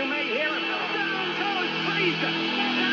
you may hear him. Down goes Frazier!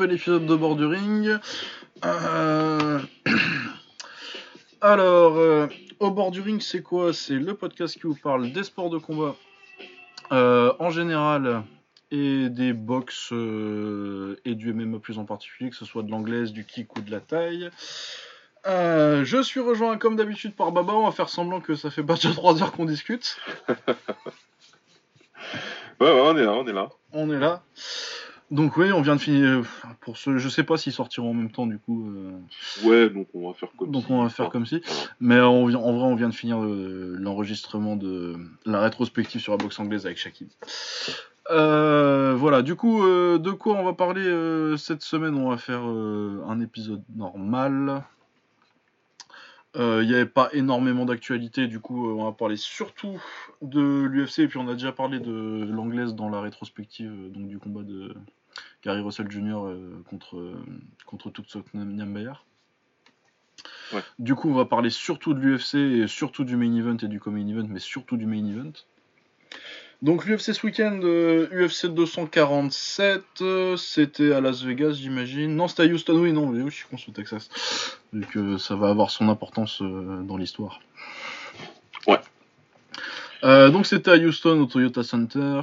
Nouvel épisode de Bord du Ring. Euh, Alors, euh, au bord du ring, c'est quoi? C'est le podcast qui vous parle des sports de combat euh, en général et des box euh, et du MMA plus en particulier, que ce soit de l'anglaise, du kick ou de la taille. Euh, je suis rejoint comme d'habitude par Baba, on va faire semblant que ça fait pas déjà 3 heures qu'on discute. Ouais, ouais, on est là, on est là. On est là. Donc oui, on vient de finir. euh, Pour ce, je sais pas s'ils sortiront en même temps du coup. euh, Ouais, donc on va faire comme donc si. on va faire comme si. Mais on vient- en vrai, on vient de finir l'enregistrement de la rétrospective sur la boxe anglaise avec Shakib. Euh, voilà, du coup, euh, de quoi on va parler cette semaine? On va faire un épisode normal. Il n'y avait pas énormément d'actualité, du coup, on va parler surtout de l'UFC, et puis on a déjà parlé de l'anglaise dans la rétrospective, donc du combat de Gary Russell Jr. euh, contre, euh, contre Tuksok Nyambayer. Ouais. Du coup, on va parler surtout de l'UFC et surtout du main event et du co-main event, mais surtout du main event. Donc l'UFC ce week-end, euh, UFC 247, euh, c'était à Las Vegas, j'imagine. Non, c'était à Houston, oui, non, oui, je suis con, au Texas. Vu que ça va avoir son importance dans l'histoire. Ouais. Donc c'était à Houston, au Toyota Center.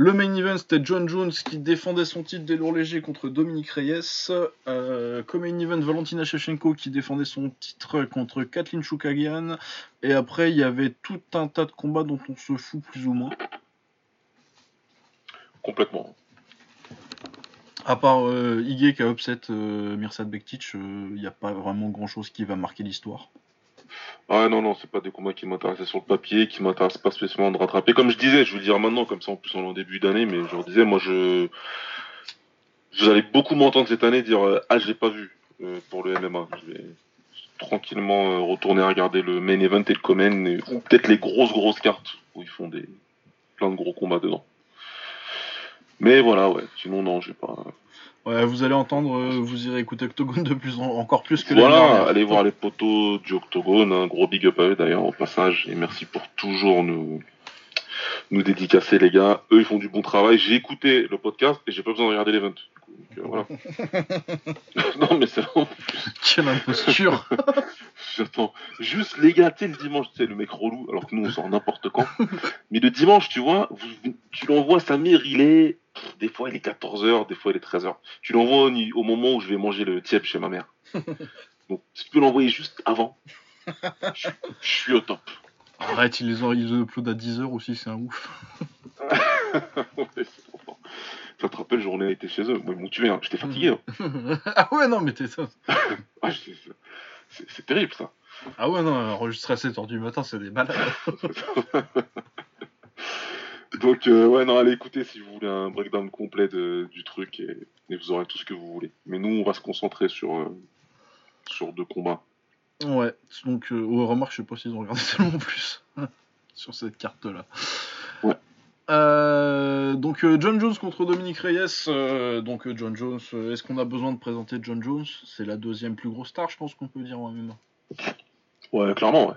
Euh, le main event, c'était John Jones qui défendait son titre des lourds légers contre Dominique Reyes. Euh, comme main event, Valentina Shevchenko qui défendait son titre contre Kathleen Choukagian. Et après, il y avait tout un tas de combats dont on se fout plus ou moins. Complètement. À part euh, Ige qui a upset euh, Mirsad Bektic, il n'y a pas vraiment grand chose qui va marquer l'histoire. Ah non, non, c'est pas des combats qui m'intéressaient sur le papier, qui m'intéressent pas spécialement de rattraper. Comme je disais, je vais le dire maintenant, comme ça en plus on est en début d'année, mais je leur disais, moi je. Allez beaucoup m'entendre cette année dire euh, Ah, je l'ai pas vu euh, pour le MMA. Je vais tranquillement euh, retourner regarder le main event et le common, ou peut-être les grosses, grosses cartes où ils font des plein de gros combats dedans. Mais voilà, ouais, sinon non, j'ai pas. Ouais, vous allez entendre, euh, vous irez écouter Octogone de plus en- encore plus que l'année Voilà, allez voir les poteaux du Octogone, un gros big up à eux d'ailleurs au passage, et merci pour toujours nous nous dédicacer les gars. Eux ils font du bon travail. J'ai écouté le podcast et j'ai pas besoin de regarder coup, donc, euh, voilà. non mais c'est vraiment. Quelle imposture J'attends juste les gars, tu sais le dimanche, tu sais le mec relou, alors que nous on sort n'importe quand. mais le dimanche, tu vois, vous- tu l'envoies Samir, il est des fois il est 14h, des fois il est 13h. Tu l'envoies au, moment où je vais manger le tiep chez ma mère. Donc tu peux l'envoyer juste avant. Je, je suis au top. Arrête, ils les ont, ils uploadent à 10h aussi, c'est un ouf. Ouais. Ça te rappelle, journée a été chez eux. Moi, ils m'ont tué, hein. j'étais fatigué. hein. ah ouais, non, mais t'es ça. Ah, c'est- terrible ça. Ah ouais, non, enregistrer à 7h du matin, c'est des balades. Donc, euh, ouais, non, allez écouter si vous voulez un breakdown complet de- du truc et, et vous aurez tout ce que vous voulez. Mais nous, on va se concentrer sur, euh, sur deux combats. Ouais, donc, euh, oh, remarque, je sais pas s'ils ont regardé tellement plus sur cette carte-là. Ouais. Euh, donc, euh, John Jones contre Dominique Reyes. euh, donc, John Jones, est-ce qu'on a besoin de présenter John Jones? C'est la deuxième plus grosse star, je pense qu'on peut dire en MMA. Ouais, clairement,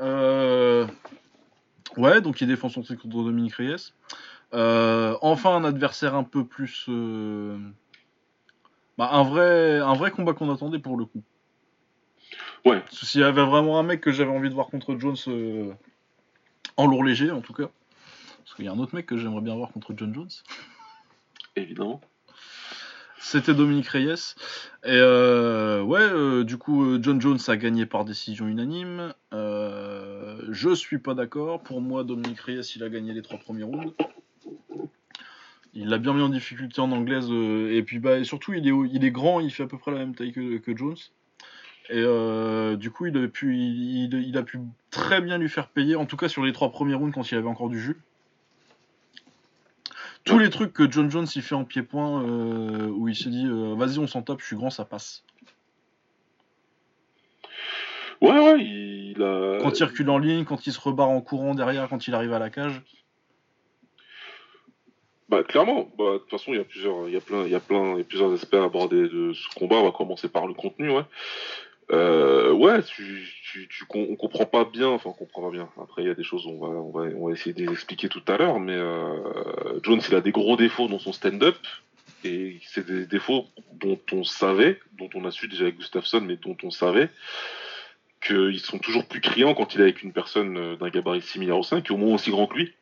ouais. Ouais, donc il défend son titre contre Dominique Reyes. Enfin, un adversaire un peu plus. bah, un, vrai, un vrai combat qu'on attendait pour le coup. Ouais. S'il y avait vraiment un mec que j'avais envie de voir contre Jones euh, en lourd léger, en tout cas. Parce qu'il y a un autre mec que j'aimerais bien voir contre John Jones. Évidemment. C'était Dominique Reyes. Et euh, ouais, euh, du coup, John Jones a gagné par décision unanime. Je suis pas d'accord. Pour moi, Dominique Reyes, il a gagné les trois premiers rounds. Il l'a bien mis en difficulté en anglaise. et puis, bah, et surtout, il est, il est grand, il fait à peu près la même taille que, que Jones. Et euh, du coup, il a, pu, il, il a pu très bien lui faire payer, en tout cas sur les trois premiers rounds quand il avait encore du jus. Tous les trucs que John Jones il fait en pied-point, euh, où il se dit euh, vas-y, on s'en tape, je suis grand, ça passe. Ouais, ouais, il a. Quand il recule en ligne, quand il se rebarre en courant derrière, quand il arrive à la cage. Bah clairement, bah, de toute façon il y a plusieurs, il y a plein, il y a plein, il y a plusieurs aspects à aborder de ce combat. On va commencer par le contenu, ouais. Euh, ouais, tu, tu, tu, on comprend pas bien, enfin on comprend pas bien. Après il y a des choses, on va, on va, on va essayer de les expliquer tout à l'heure, mais euh, Jones il a des gros défauts dans son stand-up et c'est des défauts dont on savait, dont on a su déjà avec Gustafsson, mais dont on savait qu'ils sont toujours plus criants quand il est avec une personne euh, d'un gabarit similaire au 5, qui est au moins aussi grand que lui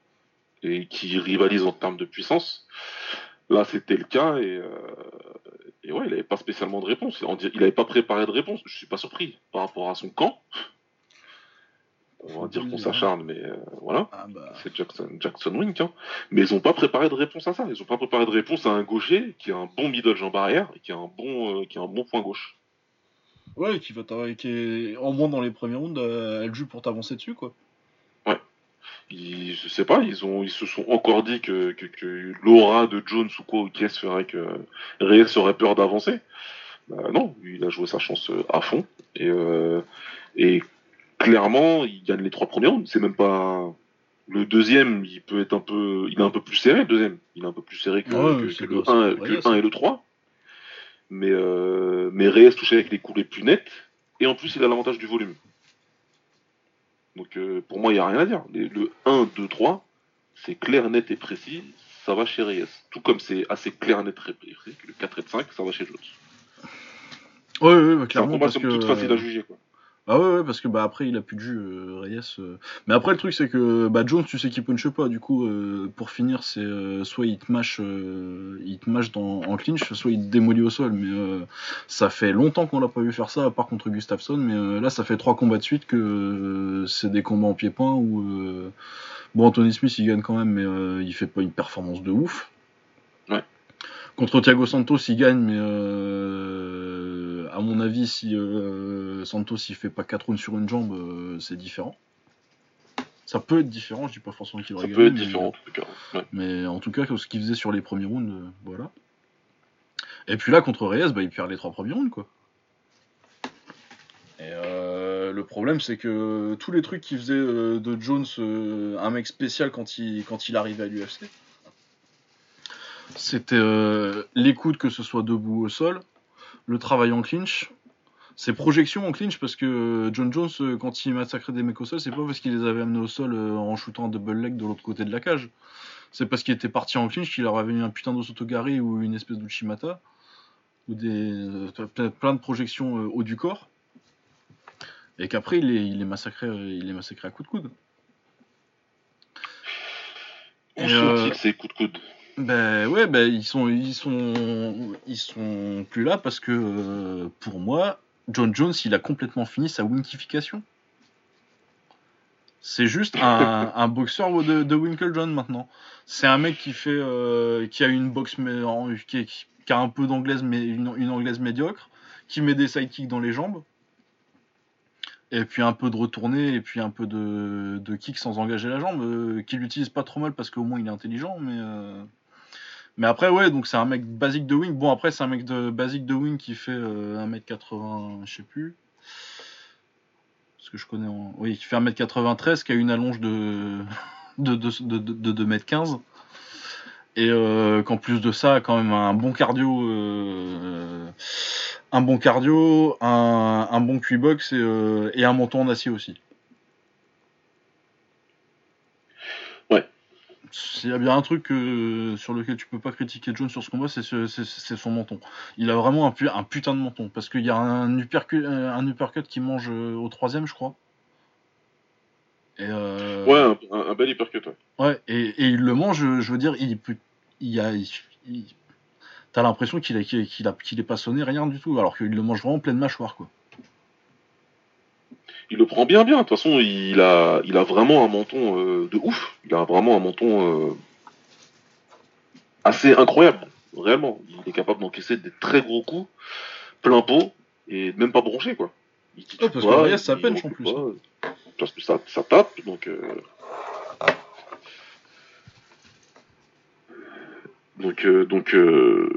et qui rivalise en termes de puissance. Là, c'était le cas et, euh, et ouais, il n'avait pas spécialement de réponse. Il n'avait pas préparé de réponse. Je suis pas surpris par rapport à son camp. On va dire qu'on s'acharne, mais euh, voilà. Ah bah. C'est Jackson, Jackson Wink. Hein. Mais ils n'ont pas préparé de réponse à ça. Ils n'ont pas préparé de réponse à un gaucher qui a un bon middle jambe arrière et qui a un bon, euh, qui a un bon point gauche. Ouais, qui va t'avoir- qui est au moins dans les premiers rounds, elle joue pour t'avancer dessus, quoi. Ils, je sais pas, ils ont, ils se sont encore dit que, que, que l'aura de Jones ou quoi, ou qu'est-ce ferait que Reyes aurait peur d'avancer. Bah non, il a joué sa chance euh, à fond et, euh, et clairement, il gagne les trois premiers rounds. C'est même pas le deuxième, il peut être un peu, il est un peu plus serré. Le deuxième, il est un peu plus serré que, Ouais, que- c'est que le- le c'est 1 le que Reyes, le 1 et le 3. Mais euh, mais Reyes touchait avec les coups les plus nets et en plus il a l'avantage du volume. Donc euh, pour moi, il n'y a rien à dire. Les- Le 1, 2, 3, c'est clair, net et précis, ça va chez Reyes. Tout comme c'est assez clair, net et précis, le 4 et le 5, ça va chez Jones. Ouais, ouais, bah, C'est un clairement. combat Parce somme que, toute facile à juger. Quoi. Ah ouais, ouais, parce que bah après il a plus de jus, euh, Reyes. euh. Mais après le truc c'est que bah Jones, tu sais qu'il punch pas, du coup euh, pour finir c'est euh, soit il te mâche, euh, il te mâche dans, en clinch, soit il te démolit au sol. Mais euh, ça fait longtemps qu'on l'a pas vu faire ça, à part contre Gustafsson. Mais là ça fait trois combats de suite que c'est des combats en pied-point où bon Anthony Smith il gagne quand même, mais euh, il fait pas une performance de ouf. Ouais. Contre Thiago Santos il gagne, mais euh, à mon avis si euh, Santos il fait pas 4 rounds sur une jambe, euh, c'est différent. Ça peut être différent, je dis pas forcément qu'il Ça aurait peut être mais- différent en tout cas. Ouais. mais en tout cas, ce qu'il faisait sur les premiers rounds, euh, voilà. Et puis là, contre Reyes, bah, il perd les trois premiers rounds, quoi. Et euh, le problème, c'est que tous les trucs qu'il faisait euh, de Jones euh, un mec spécial quand il, quand il arrivait à l'UFC, c'était euh, l'écoute, que ce soit debout au sol, le travail en clinch, ses projections en clinch, parce que euh, John Jones, euh, quand il massacrait des mecs au sol, c'est pas parce qu'il les avait amenés au sol en shootant un double leg de l'autre côté de la cage. C'est parce qu'il était parti en clinch qu'il leur avait mis un putain d'osotogari ou une espèce d'uchimata ou des plein- de projections haut du corps et qu'après il les, il les massacrait il les massacrait à coups de coude. Où Et, sont-ils euh, ces coups de coude Ben ouais, ben ils sont ils sont ils sont plus là parce que euh, pour moi John Jones il a complètement fini sa winkification. C'est juste un, un boxeur de, de Winklejohn maintenant. C'est un mec qui fait euh, qui a une boxe mais en- qui, a un peu d'anglaise mais une, une anglaise médiocre, qui met des sidekicks dans les jambes. Et puis un peu de retourné et puis un peu de, de kick sans engager la jambe, euh, qu'il utilise pas trop mal parce qu'au moins il est intelligent, mais mais après ouais donc c'est un mec basique de wing. Bon après c'est un mec de basique de wing qui fait euh, 1m80 je sais plus. Parce que je connais en... Oui qui fait 1m93 qui a une allonge de de, de, de, de, de 2m15 et euh, qu'en plus de ça quand même un bon cardio euh, un bon cardio un, bon box et, euh, et un menton en acier aussi Ouais. S'il y a bien un truc euh, sur lequel tu peux pas critiquer John sur ce combat c'est ce- c'est- c'est son menton il a vraiment un, pu- un putain de menton parce qu'il y a un uppercut, un uppercut qui mange euh, au troisième je crois et euh, Ouais, un, un- un bel uppercut, ouais. Ouais, et, et il le mange, je, veux dire, il, peut- il a. il- il- T'as l'impression qu'il a, qu'il qu'il a, qu'il est pas sonné, rien du tout, alors qu'il le mange vraiment pleine mâchoire, quoi. Il le prend bien, bien. De toute façon, il a, il a vraiment un menton euh, de ouf. Il a vraiment un menton euh, assez incroyable, réellement. Il est capable d'encaisser des très gros coups, plein pot, et même pas bronché, quoi. Il tu parce vois, que ça il penche, en plus. pas, Parce que ça, ça tape, donc. euh, Donc, euh, donc, euh,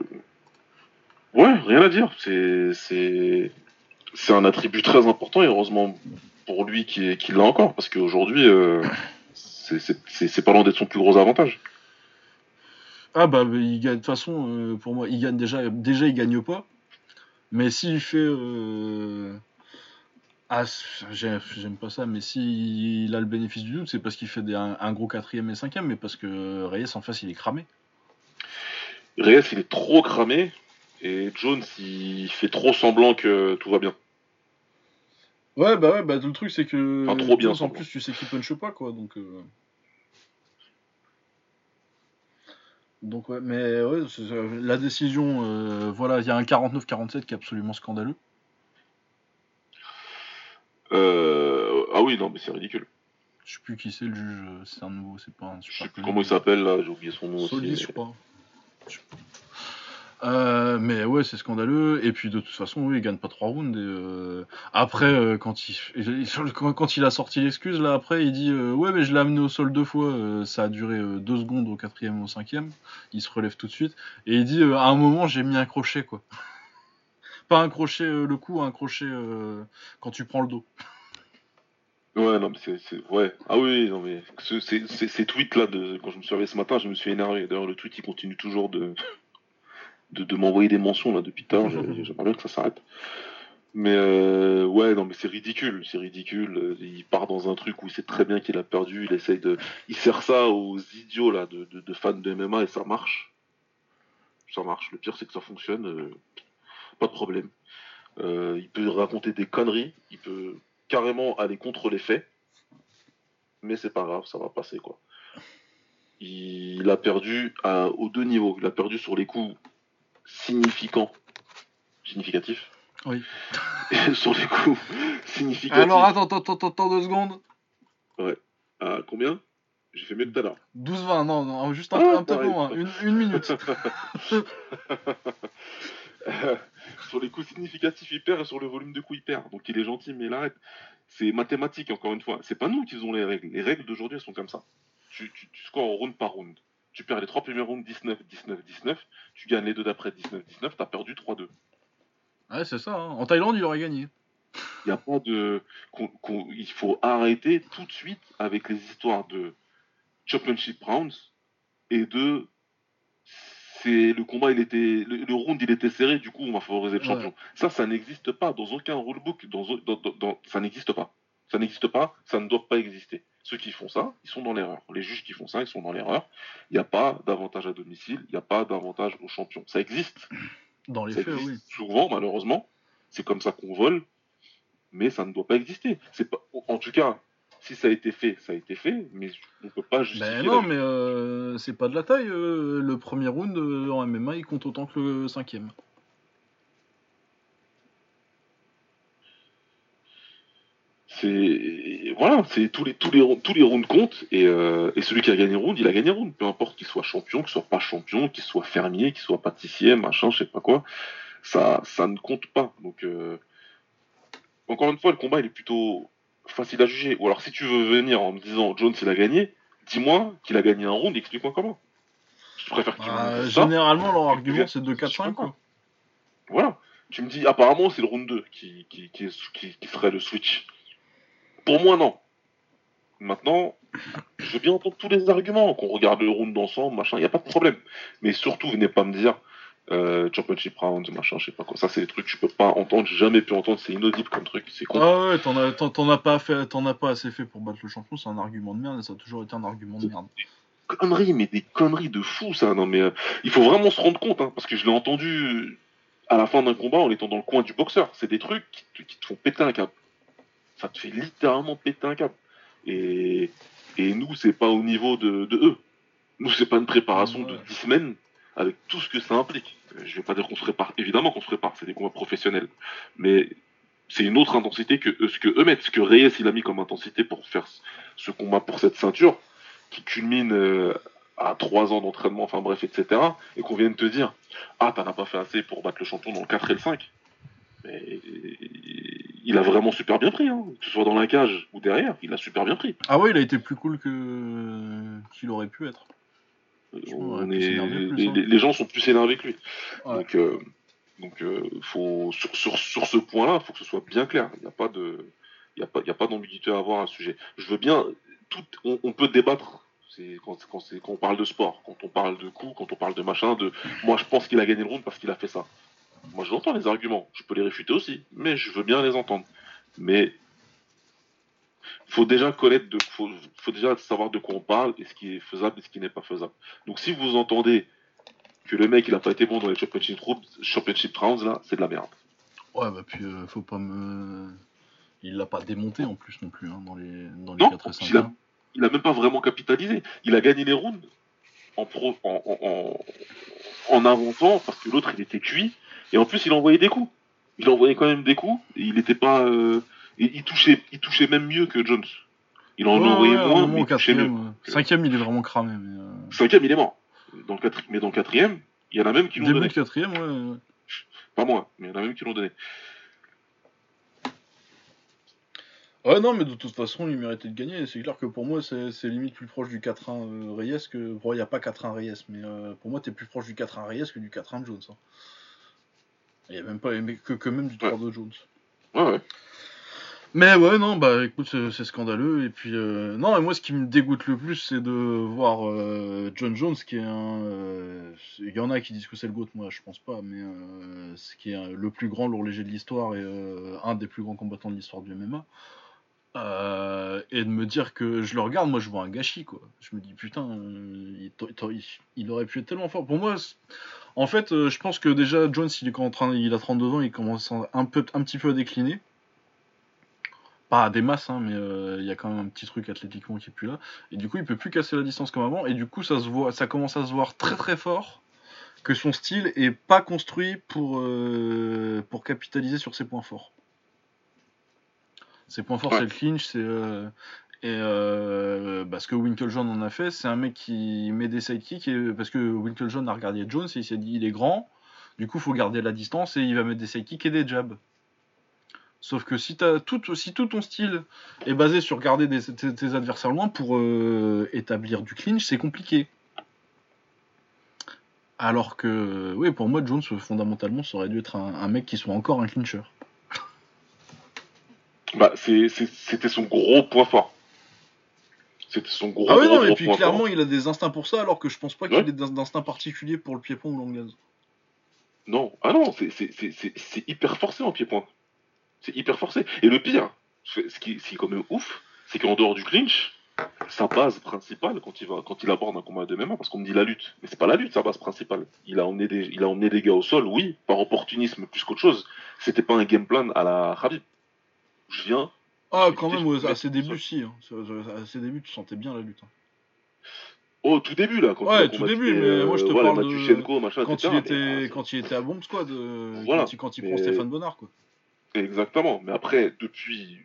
ouais, rien à dire. C'est, c'est, c'est un attribut très important et heureusement pour lui qu'il qu'il l'a encore parce qu'aujourd'hui, euh, c'est, pas loin d'être son plus gros avantage. Ah bah il gagne de toute façon euh, pour moi il gagne déjà déjà il gagne pas. Mais s'il fait euh, ah j'aime pas ça mais s'il a le bénéfice du doute c'est parce qu'il fait des- un, un gros quatrième et cinquième mais parce que Reyes en face il est cramé. Reyes, il est trop cramé et Jones, il fait trop semblant que tout va bien. ouais bah ouais bah le truc c'est que Enfin, trop bien, Jones, en plus tu sais qu'il punch pas quoi donc euh, donc ouais mais ouais c'est- la décision euh, voilà il y a un 49-47 qui est absolument scandaleux Euh, ah oui, non, mais c'est ridicule. je sais plus qui c'est le juge euh, c'est un nouveau c'est pas un Je sais plus comment il s'appelle là, j'ai oublié son nom Solis, aussi. je crois. Je sais pas. Euh, mais ouais, c'est scandaleux. Et puis de toute façon, oui, il gagne pas trois rounds. Après, quand, il, a sorti l'excuse, là, après, il dit euh, Ouais, mais je l'ai amené au sol deux fois. euh, ça a duré deux secondes au quatrième et au cinquième. Il se relève tout de suite. Et il dit À un moment, j'ai mis un crochet, quoi. pas un crochet le cou, un crochet quand tu prends le dos. Ouais, non, mais c'est. Ouais. Ah oui, non, mais ce- ces, tweets-là, quand je me suis réveillé ce matin, je me suis énervé. D'ailleurs, le tweet, il continue toujours de, de, m'envoyer des mentions là depuis tard. J'ai- J'aimerais bien que ça s'arrête. Mais euh, ouais, non, mais c'est ridicule. C'est ridicule. Il part dans un truc où il sait très bien qu'il a perdu. Il essaye de. Il sert ça aux idiots là, de, fans de MMA et ça marche. Ça marche. Le pire, c'est que ça fonctionne. euh, Pas de problème. Euh, il peut raconter des conneries. Il peut carrément aller contre les faits. Mais c'est pas grave, ça va passer quoi. Il a perdu aux deux niveaux. Il a perdu sur les coups significants, significatifs. Oui. Et sur les coups significatifs. Alors, attends, attends, attends, attends deux secondes. À combien? J'ai fait mieux que tout à l'heure. 12-20, non, non, juste un, Ah, peu- un peu moins. Une, une minute. sur les coups significatifs, il perd et sur le volume de coups, il perd. Donc il est gentil, mais il arrête. C'est mathématique, encore une fois. C'est pas nous qui faisons les règles. Les règles d'aujourd'hui, elles sont comme ça. Tu, tu, tu scores round par round. Tu perds les trois premiers rounds 19, 19, 19. Tu gagnes les deux d'après 19, 19. T'as perdu 3-2. Ouais, c'est ça. hein. En Thaïlande, il aurait gagné. Il y a pas de. qu'on- qu'on- il faut arrêter tout de suite avec les histoires de championship rounds et de. C'est le combat, il était le, le round, il était serré. Du coup, on va favoriser le Ouais. champion. Ça, ça n'existe pas dans aucun rulebook. Dans, dans, dans- dans- ça n'existe pas. Ça n'existe pas. Ça ne doit pas exister. Ceux qui font ça, ils sont dans l'erreur. Les juges qui font ça, ils sont dans l'erreur. Il n'y a pas d'avantage à domicile. Il n'y a pas d'avantage au champion. Ça existe. Dans les Ça faits, oui. souvent, malheureusement. C'est comme ça qu'on vole, mais ça ne doit pas exister. C'est pas, en tout cas, si ça a été fait, ça a été fait, mais on ne peut pas justifier. Ben non, mais euh, c'est pas de la taille. euh, le premier round euh, en MMA, il compte autant que le cinquième. C'est voilà, c'est tous les tous les tous les rounds comptent et, euh, et celui qui a gagné round, il a gagné round, peu importe qu'il soit champion, qu'il soit pas champion, qu'il soit fermier, qu'il soit pâtissier, machin, je sais pas quoi, ça ça ne compte pas. Donc euh, encore une fois, le combat il est plutôt facile à juger. Ou alors si tu veux venir en me disant Jones il a gagné, dis-moi qu'il a gagné un round, explique-moi comment. Je préfère que tu me Bah, ça. généralement, leur argument, c'est de je sais 4-5. pas. Quoi. Voilà. Tu me dis, apparemment, c'est le round 2 qui, qui, qui, est- qui- qui ferait le switch. Pour moi, non. Maintenant, je veux bien entendre tous les arguments, qu'on regarde le round ensemble, machin, il n'y a pas de problème. Mais surtout, venez pas me dire euh, Championship Round, machin, je sais pas quoi. Ça, c'est des trucs que je peux pas entendre, j'ai jamais pu entendre, c'est inaudible comme truc, c'est con. Ah ouais, t'en as, t'en- t'en as pas fait, t'en as pas assez fait pour battre le champion. C'est un argument de merde et ça a toujours été un argument de merde. conneries, mais des conneries de fou, ça. Non, mais euh, il faut vraiment se rendre compte, hein, parce que je l'ai entendu à la fin d'un combat en étant dans le coin du boxeur. C'est des trucs qui te, qui te font péter un câble. Ça te fait littéralement péter un câble. Et, et nous, c'est pas au niveau de, de eux. Nous, c'est pas une préparation de Ouais. 10 semaines avec tout ce que ça implique. Euh, Je vais pas dire qu'on se prépare. Évidemment qu'on se prépare, c'est des combats professionnels. Mais c'est une autre intensité que ce que eux mettent. Ce que Reyes il a mis comme intensité pour faire ce- ce combat pour cette ceinture, qui culmine euh, à trois ans d'entraînement, enfin bref, etc. Et qu'on vienne te dire Ah, t'en as pas fait assez pour battre le champion dans le 4 et le 5. Mais il a vraiment super bien pris, hein. que ce soit dans la cage ou derrière, il a super bien pris. Ah ouais, il a été plus cool que qu'il aurait pu être. On est... énervé, plus, les, hein. les- gens sont plus énervés que lui. Ouais. Donc, euh, donc euh, faut, sur, sur, sur ce point-là, il faut que ce soit bien clair. Il n'y a pas de, il y a pas, il y a pas d'ambiguïté à avoir à ce sujet. Je veux bien, tout, on, on peut débattre. C'est quand, quand, quand on parle de sport, quand on parle de coups, quand on parle de machin, de. Moi, je pense qu'il a gagné le round parce qu'il a fait ça. Moi, je l'entends les arguments. Je peux les réfuter aussi, mais je veux bien les entendre. Mais faut déjà connaître, de, faut, faut déjà savoir de quoi on parle et ce qui est faisable et ce qui n'est pas faisable. Donc, si vous entendez que le mec il a pas été bon dans les championship rounds, championship rounds là, c'est de la merde. Ouais, bah puis euh, faut pas me. Il l'a pas démonté en plus non plus hein, dans les dans les Non, 4 et 5. il a- Il a même pas vraiment capitalisé. Il a gagné les rounds en, pro, en, en, en, en avançant parce que l'autre il était cuit et en plus il envoyait des coups. Il envoyait quand même des coups et il était pas. euh, il touchait, il touchait même mieux que Jones. Il en envoyait moins, mais il touchait mieux. Cinquième, il est vraiment cramé. Mais, euh, Cinquième, il est mort. Dans le quatri- mais dans le quatrième, il y en a même qui l'ont Début donné. de quatrième, ouais. Pas moi, mais il y en a même qui l'ont donné. Ouais, non, mais de toute façon, il méritait de gagner. C'est clair que pour moi, c'est c'est limite plus proche du 4-1 euh, Reyes que. Bon, il n'y a pas 4-1 Reyes, mais euh, pour moi, t'es plus proche du 4-1 Reyes que du 4-1 Jones. hein. Il n'y a même pas que, que même du 3-2 Jones. Ouais, ouais. Mais ouais, non, bah écoute, c'est scandaleux. Et puis, euh, non, et moi, ce qui me dégoûte le plus, c'est de voir euh, John Jones, qui est un. euh, Il y en a qui disent que c'est le GOAT, moi, je pense pas, mais ce qui est le plus grand lourd léger de l'histoire et un des plus grands combattants de l'histoire du MMA. Et de me dire que je le regarde, moi, je vois un gâchis, quoi. Je me dis, putain, il, il- il aurait pu être tellement fort. Pour moi, en fait, euh, je pense que déjà, Jones, il est en train, il a 32 ans, il commence un, peu, un petit peu à décliner pas à des masses, hein, mais euh, il y a quand même un petit truc athlétiquement qui est plus là. Et du coup, il peut plus casser la distance comme avant. Et du coup, ça se voit, ça commence à se voir très très fort que son style est pas construit pour euh, pour capitaliser sur ses points forts. Ses points forts, Ouais. c'est le clinch, c'est euh, et euh, bah, ce que Winklejohn en a fait, c'est un mec qui met des sidekicks et parce que Winklejohn a regardé Jones et il s'est dit il est grand, du coup faut garder la distance et il va mettre des sidekicks et des jabs. Sauf que si, tout, ton style est basé sur garder tes, adversaires loin pour euh, établir du clinch, c'est compliqué. Alors que, oui, pour moi, Jones, fondamentalement, ça aurait dû être un, mec qui soit encore un clincher. Bah, c'était son gros point fort. C'était son gros, Ah oui, gros, non, et puis clairement, il a des instincts pour ça, alors que je pense pas qu'il Ouais. ait d'in- d'instinct particulier pour le pied-point ou l'anglaise. Non, ah non, c'est- c'est c'est- c'est- c'est hyper forcé en pied-point. C'est hyper forcé. Et le pire, ce qui, est quand même ouf, c'est qu'en dehors du clinch, sa base principale, quand il, va, quand il aborde un combat de MMA, parce qu'on me dit la lutte, mais c'est pas la lutte, sa base principale. Il a, emmené des, il a emmené des gars au sol, oui, par opportunisme plus qu'autre chose. C'était pas un game plan à la Khabib. Je viens, Ah, quand même, ouais, à ses débuts, si. hein. À ses débuts, tu sentais bien la lutte. hein. au tout début, là, quand Ouais, tout début, mais euh, moi, je te voilà, parle de- Matuchenko, machin, Quand etc., il, était, mais, euh, quand il était à Bomb Squad, euh, Voilà. quand il, quand il prend Stéphane Bonnard, quoi. Exactement. Mais après, depuis,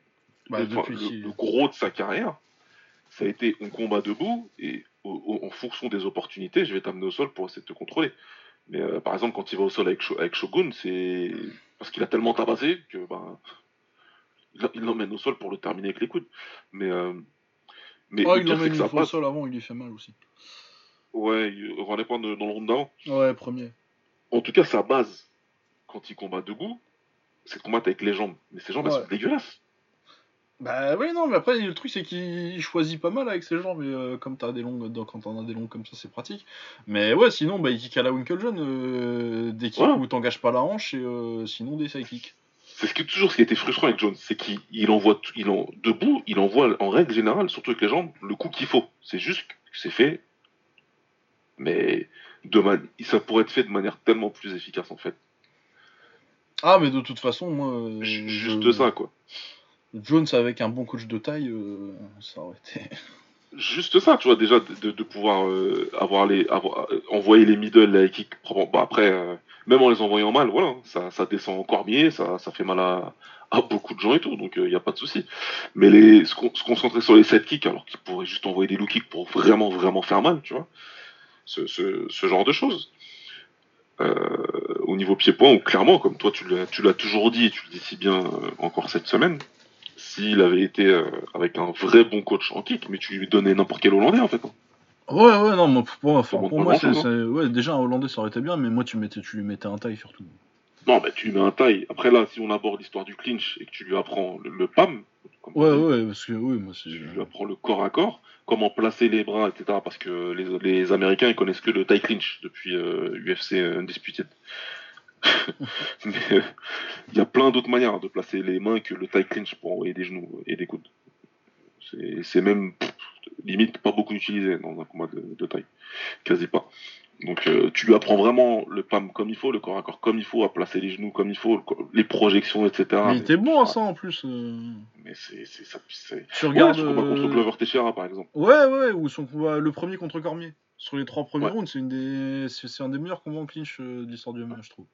Bah, le, depuis le- si- le gros de sa carrière, ça a été on combat debout et au- au- en fonction des opportunités, je vais t'amener au sol pour essayer de te contrôler. Mais euh, par exemple, quand il va au sol avec, avec Shogun, c'est parce qu'il a tellement tabassé que ben, il l'emmène au sol pour le terminer avec les coudes. Mais, euh, mais Oh, le il l'emmène au sol avant, il lui fait mal aussi. Ouais, il- on va les prendre dans le round d'avant. Ouais, premier. En tout cas, sa base, quand il combat debout, c'est de combattre avec les jambes. Mais ses jambes, elles Ouais. sont dégueulasses. Bah oui, non, mais après, le truc, c'est qu'il choisit pas mal avec ses jambes, et euh, comme t'as des longues, donc, quand t'en as des longues comme ça, c'est pratique. Mais ouais, sinon, bah, il kick à la Winklejohn, euh, des kicks Voilà. où t'engages pas la hanche, et euh, sinon des side kicks. C'est ce qui toujours ce qui était frustrant avec Jones, c'est qu'il il envoie tout- il en debout, il envoie en règle générale, surtout avec les jambes, le coup qu'il faut. C'est juste que c'est fait, mais de man- ça pourrait être fait de manière tellement plus efficace en fait. Ah, mais de toute façon, moi. euh, je- Juste ça quoi. Jones avec un bon coach de taille, euh, ça aurait été. Juste ça, tu vois déjà de, pouvoir euh, avoir les avoir, euh, envoyer les middle, kicks. Bon, bah, après, euh, même en les envoyant mal, voilà, ça, ça descend encore mieux, ça, fait mal à, beaucoup de gens et tout, donc il n'y a pas de souci. Mais les, se, con- se concentrer sur les set kicks, alors qu'ils pourraient juste envoyer des low kicks pour vraiment, vraiment faire mal, tu vois, ce, genre de choses. au niveau pied-point, où clairement, comme toi tu l'as, toujours dit, et tu le dis si bien encore cette semaine, s'il avait été euh, avec un vrai bon coach en kick, mais tu lui donnais n'importe quel Hollandais en fait. hein. Ouais, ouais, non, moi, pour, moi, enfin, pour moi, c'est, ouais, déjà un Hollandais ça aurait été bien, mais moi tu, mettais, tu lui mettais un taille surtout. Non, bah tu lui mets un taille. Après là, si on aborde l'histoire du clinch et que tu lui apprends le, le PAM, comme Ouais, dit, ouais, parce que oui, moi c'est. tu lui apprends le corps à corps, comment placer les bras, etc. Parce que les, les Américains ils connaissent que le tie clinch depuis euh, UFC Undisputed. Mais euh, il y a plein d'autres manières de placer les mains que le tie clinch pour envoyer des genoux et des coudes. C'est même pff, limite pas beaucoup utilisé dans un combat de, de taille, quasi pas. Donc euh, tu lui apprends vraiment le PAM comme il faut, le corps à corps comme il faut, à placer les genoux comme il faut, le les projections, etc. Mais il était bon à ça en plus. euh. Mais c'est ça. Tu Ouais, regardes. son combat contre Glover Teixeira par exemple. Ouais, ouais, ou son combat, le premier contre Cormier. Sur les trois premiers Ouais. rounds, c'est des, un des meilleurs combats en clinch de l'histoire du MMA, je trouve.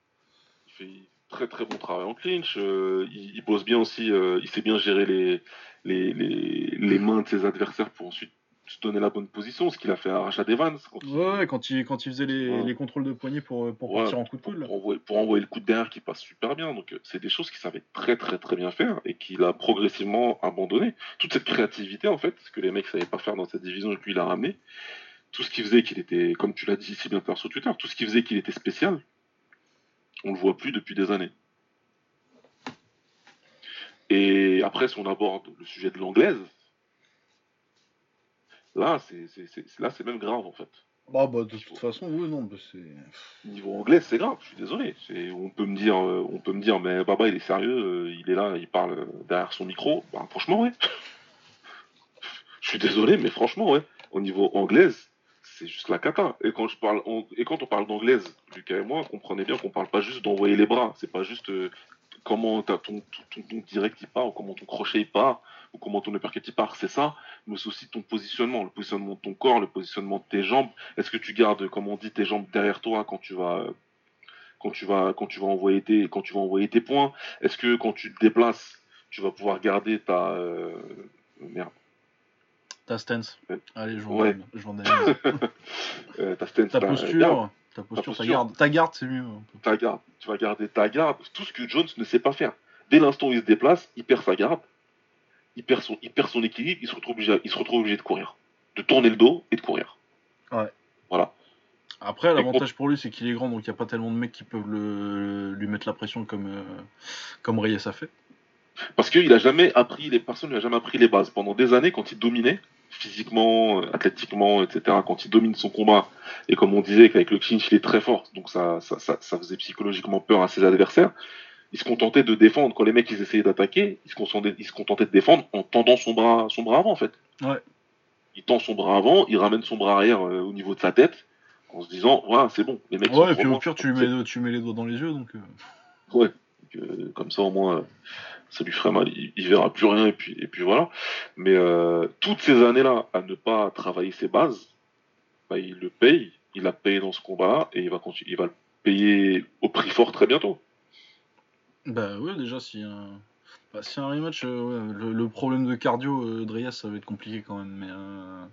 Il fait très très bon travail en clinch. euh, il, il bosse bien aussi. euh, il sait bien gérer les, les, les, les mains de ses adversaires pour ensuite se donner la bonne position. Ce qu'il a fait à Rashad Evans. Quand il- Ouais, quand il, quand il faisait les, Ouais. les contrôles de poignet pour, euh, pour Ouais, partir en coup de là. pour envoyer, pour envoyer le coup de derrière qui passe super bien. Donc c'est des choses qu'il savait très très très bien faire et qu'il a progressivement abandonné. Toute cette créativité en fait, ce que les mecs savaient pas faire dans cette division et lui il a ramené. Tout ce qui faisait qu'il était, comme tu l'as dit si bien l'heure sur Twitter, tout ce qui faisait qu'il était spécial, on le voit plus depuis des années. Et après, si on aborde le sujet de l'anglaise, là, c'est même grave en fait. Ah bah de toute façon, oui, non, bah, c'est. Niveau anglais, c'est grave. Je suis désolé. On peut me dire, euh, on peut me dire, mais Baba, il est sérieux, euh, il est là, il parle derrière son micro. Bah, franchement, ouais. Je suis désolé, mais franchement, ouais. Au niveau anglaise, c'est juste la cata. Et quand je parle, ang- et quand on parle d'anglaise, Lucas et moi, comprenez bien qu'on parle pas juste d'envoyer les bras. C'est pas juste euh, comment t'as ton, ton, ton, direct il part, ou comment ton crochet il part, ou comment ton uppercut il part. C'est ça, mais c'est aussi ton positionnement, le positionnement de ton corps, le positionnement de tes jambes. Est-ce que tu gardes, comme on dit, tes jambes derrière toi quand tu vas, quand tu vas, quand tu vas envoyer tes, quand tu vas envoyer tes points Est-ce que quand tu te déplaces, tu vas pouvoir garder ta, euh, Ta stance. Ouais. Allez, je Ouais. euh, ta stance, ta ta garde, posture. Ta posture, ta posture. garde. Ta garde, c'est mieux. ta garde. Tu vas garder ta garde. Tout ce que Jones ne sait pas faire. Dès l'instant où il se déplace, il perd sa garde, il perd son, il perd son équilibre, il se retrouve obligé, il se retrouve obligé de courir, de tourner le dos et de courir. Ouais. Voilà. Après, l'avantage pour lui, c'est qu'il est grand, donc il n'y a pas tellement de mecs qui peuvent le, lui mettre la pression comme, euh, comme Reyes a fait. Parce qu'il a jamais appris, les personnes lui a jamais appris les bases. Pendant des années, quand il dominait, physiquement, euh, athlétiquement, etc., quand il domine son combat, et comme on disait qu'avec le clinch, il est très fort, donc ça, ça, ça, ça faisait psychologiquement peur à ses adversaires, il se contentait de défendre. Quand les mecs ils essayaient d'attaquer, il se contentait, il se contentait de défendre en tendant son bras, son bras avant, en fait. Ouais. Il tend son bras avant, il ramène son bras arrière euh, au niveau de sa tête, en se disant, voilà, c'est bon, les mecs sont Ouais, et puis au pire, tu mets, tu mets les doigts dans les yeux, donc. euh, Ouais. Donc, euh, comme ça, au moins, ça lui ferait mal. Il, il verra plus rien, et puis, et puis voilà. Mais euh, toutes ces années-là, à ne pas travailler ses bases, bah, il le paye. Il a payé dans ce combat-là, et il va, continuer, il va le payer au prix fort très bientôt. Bah ouais, déjà, si un, bah, si un rematch, euh, ouais, le, le problème de cardio euh, ça va être compliqué quand même. Mais, euh,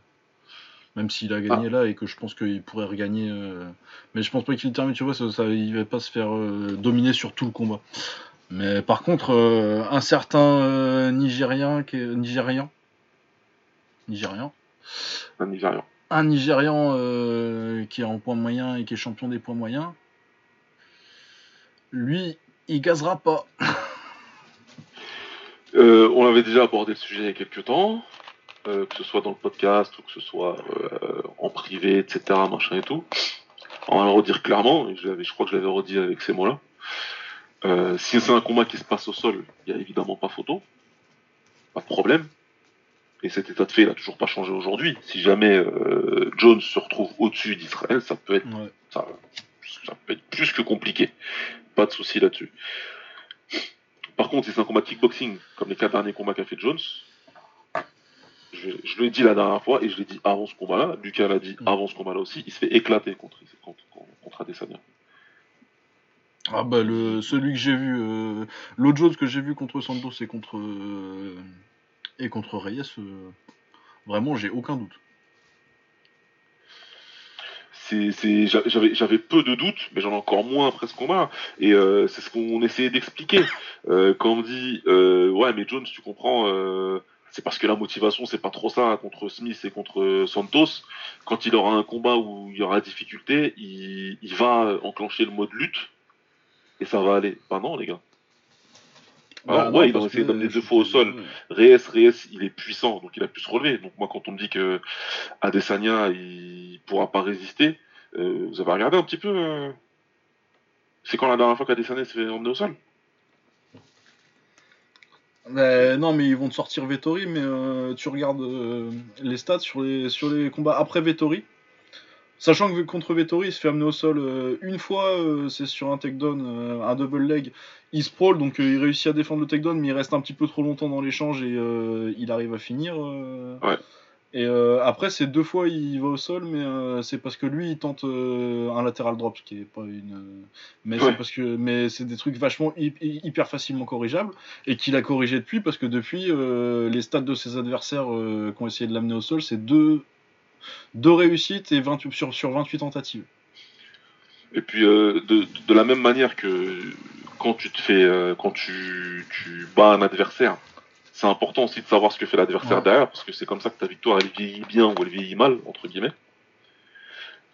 même s'il a gagné là et que je pense qu'il pourrait regagner. euh, mais je pense pas qu'il termine, tu vois, ça, ça- il va pas se faire euh, dominer sur tout le combat. Mais par contre, euh, un certain euh, Nigérien, qui est, Nigérian, Nigérian, Un Nigérian. un Nigérian euh, qui est en point moyen et qui est champion des points moyens, lui, il gazera pas. Euh, on avait déjà abordé le sujet il y a quelques temps, que ce soit dans le podcast ou que ce soit en privé, etc., machin et tout. On va le redire clairement, je, je crois que je l'avais redit avec ces mots-là. Euh, si c'est un combat qui se passe au sol, il n'y a évidemment pas photo, pas de problème. Et cet état de fait, il n'a toujours pas changé aujourd'hui. Si jamais euh, Jones se retrouve au-dessus d'Israël, ça peut être Ouais. ça, ça peut être plus que compliqué. Pas de souci là-dessus. Par contre, si c'est un combat de kickboxing, comme les quatre derniers combats qu'a fait Jones, je, je l'ai dit la dernière fois et je l'ai dit avant ce combat-là, Lucas l'a dit Mm. avant ce combat-là aussi, il se fait éclater contre, contre, contre Adesanya. Ah bah le celui que j'ai vu, euh, l'autre Jones que j'ai vu contre Santos et contre euh, et contre Reyes, euh, vraiment j'ai aucun doute. c'est, c'est, j'a- j'avais, j'avais peu de doutes, mais j'en ai encore moins après ce combat. Et euh, c'est ce qu'on essayait d'expliquer. Quand on dit, ouais, mais Jones, tu comprends, c'est parce que la motivation, c'est pas trop ça contre Smith et contre Santos. Quand il aura un combat où il y aura difficulté, il, il va enclencher le mode lutte et ça va aller. Bah non, les gars. Alors, Bah, ouais, non, ils ont essayé d'amener deux fois au sol. Reyes, Reyes, il est puissant, donc il a pu se relever. Donc moi, quand on me dit que Adesanya, il pourra pas résister, euh, vous avez regardé un petit peu euh, C'est quand la dernière fois qu'Adesanya s'est fait emmener au sol? Mais non, mais ils vont te sortir Vettori, mais euh, tu regardes les stats sur les, sur les combats après Vettori. Sachant que contre Vettori, il se fait amener au sol euh, une fois, euh, c'est sur un takedown, euh, un double leg. Il sprawl, donc euh, il réussit à défendre le takedown, mais il reste un petit peu trop longtemps dans l'échange et il arrive à finir. Ouais. Et après, c'est deux fois il va au sol, mais c'est parce que lui il tente un lateral drop, ce qui est pas une. Mais Ouais. c'est parce que, mais c'est des trucs vachement hy- hy- hyper facilement corrigeables et qu'il a corrigé depuis parce que depuis les stats de ses adversaires qui ont essayé de l'amener au sol, c'est deux, deux réussites et 28 sur, sur 28 tentatives. Et puis euh, de, de la même manière que quand tu te fais, euh, quand tu, tu bats un adversaire, c'est important aussi de savoir ce que fait l'adversaire Ouais. derrière, parce que c'est comme ça que ta victoire elle vieillit bien ou elle vieillit mal entre guillemets.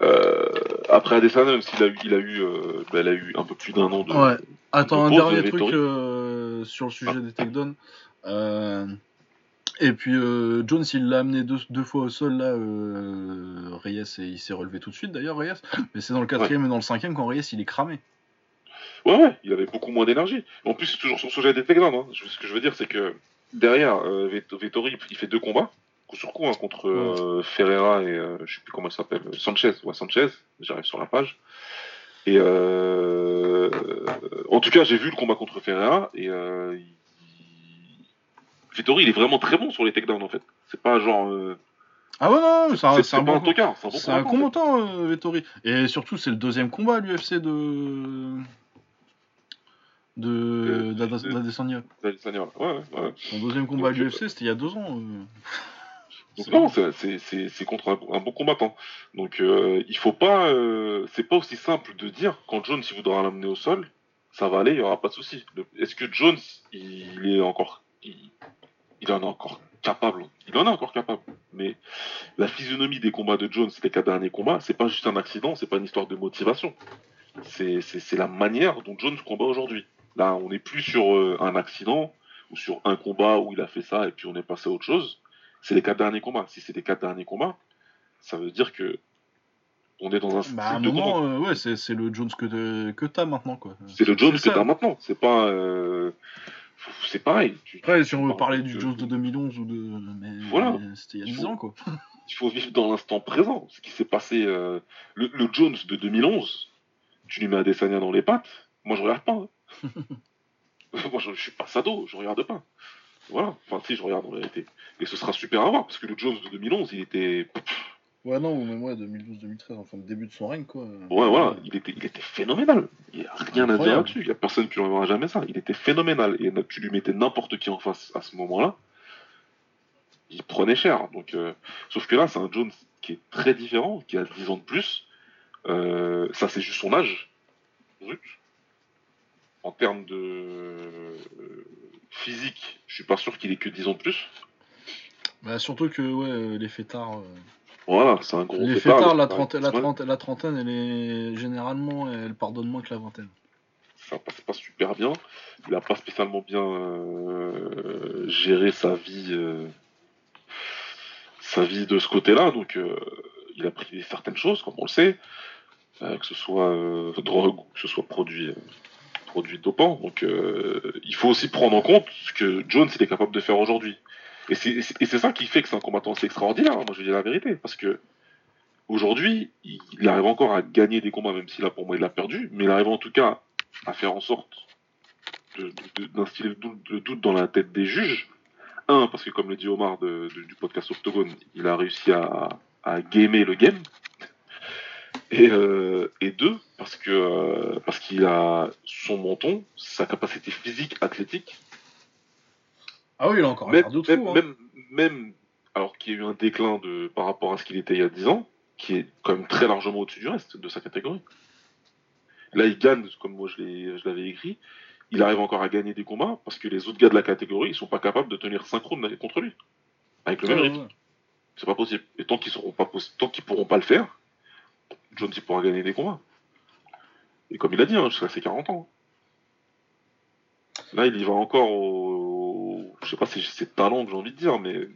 Euh, après Adesanya, même s'il a eu, il a eu, bah, il a eu un peu plus d'un an de. Ouais. Attends, un de pause, dernier de truc sur le sujet des takedowns. Et puis euh, Jones, il l'a amené deux, deux fois au sol là. Euh, Reyes, et il s'est relevé tout de suite d'ailleurs, Reyes. Mais c'est dans le quatrième et dans le cinquième quand Reyes il est cramé. Ouais, ouais, il avait beaucoup moins d'énergie. En plus, c'est toujours le sujet des. Hein. Ce que je veux dire, c'est que derrière, euh, Vett- Vettori, il fait deux combats, coup sur coup, hein, contre euh, Ferreira et je sais plus comment il s'appelle, Sanchez. Ouais, Sanchez, j'arrive sur la page. Et en tout cas, j'ai vu le combat contre Ferreira et euh, il- Vettori, il est vraiment très bon sur les takedowns en fait. C'est pas genre. euh, Ah ouais, non, c'est un, c'est un bon tocard, c'est un bon C'est un combattant, combattant, euh, Vettori. Et surtout, c'est le deuxième combat à l'UFC de. de. Euh, d'Ada- de- d'Adesanya. Adesanya, Ouais, ouais, ouais. Son deuxième combat à Donc, euh, l'UFC, c'était il y a deux ans. euh. Donc C'est- non, c'est- contre un, un bon combattant. Donc euh, il faut pas, euh, c'est pas aussi simple de dire quand Jones il voudra l'amener au sol, ça va aller, il y aura pas de souci. Est-ce que Jones il est encore, il, il en est encore capable Il en est encore capable. Mais la physionomie des combats de Jones, les quatre derniers combats, c'est pas juste un accident, c'est pas une histoire de motivation. C'est la manière dont Jones combat aujourd'hui. Là, on n'est plus sur euh, un accident ou sur un combat où il a fait ça et puis on est passé à autre chose c'est les quatre derniers combats. Si c'est les quatre derniers combats, ça veut dire que on est dans un Bah, à un de moment, euh, ouais, c'est le Jones que, que t'as maintenant, quoi. C'est le Jones que t'as maintenant. C'est pas, euh, c'est pareil. Tu- Après, si on veut parler du Jones de 2011 ou de. Mais, Voilà. c'était il y a Il 10 faut- ans, quoi. Il faut vivre dans l'instant présent. Ce qui s'est passé, euh, le, le Jones de 2011, tu lui mets Adesanya dans les pattes. Moi, je regarde pas. hein. moi, je, je suis pas sado. Je regarde pas. Voilà. Enfin, si, je regarde en vérité. Et ce sera super à voir parce que le Jones de 2011, il était, Ouais, non, ou même ouais, 2012-2013, enfin, le début de son règne, quoi. Ouais, voilà, il était, il était phénoménal. Il n'y a rien à dire là-dessus. Il n'y a personne qui lui enverra jamais ça. Il était phénoménal. Et tu lui mettais n'importe qui en face à ce moment-là, il prenait cher. Donc, euh, Sauf que là, c'est un Jones qui est très différent, qui a 10 ans de plus. Euh, ça, c'est juste son âge. Brut. En termes de euh, physique, je suis pas sûr qu'il ait que 10 ans de plus. Bah, surtout que, ouais, les fêtards. euh, Voilà, c'est un gros Les fêtard, fêtards, la trentaine, la, c'est pas- trentaine, la trentaine, elle est généralement, elle pardonne moins que la vingtaine. ça passe pas super bien. Il a pas spécialement bien euh, géré sa vie, euh, sa vie de ce côté-là. Donc, euh, il a pris certaines choses, comme on le sait, que ce soit drogue ou que ce soit produit, produit dopant. Donc, il faut aussi prendre en compte ce que Jones il est capable de faire aujourd'hui. Et c'est ça qui fait que c'est un combattant assez extraordinaire. hein, moi, je dire la vérité, parce que aujourd'hui, il, arrive encore à gagner des combats, même si là pour moi il a perdu, mais il arrive en tout cas à faire en sorte d'instiller le doute, dans la tête des juges. Un, parce que comme le dit Omar du podcast Octogone, il a réussi à, à gamer le game. Et, euh, deux, parce que euh, parce qu'il a son menton, sa capacité physique, athlétique, Ah oui, il a encore un même, quart de même, trou. hein. même, même alors qu'il y a eu un déclin de, par rapport à ce qu'il était il y a 10 ans, qui est quand même très largement au-dessus du reste de sa catégorie. Là, il gagne, comme moi je l'avais écrit, il arrive encore à gagner des combats parce que les autres gars de la catégorie, ils sont pas capables de tenir synchrone contre lui. Avec le même rythme. ouais. C'est pas possible. Et tant qu'ils seront pas possi- tant qu'ils pourront pas le faire, Jones il pourra gagner des combats. Et comme il a dit, hein, jusqu'à ses 40 ans. Là, il y va encore au. Je sais pas si c'est talent que j'ai envie de dire, mais.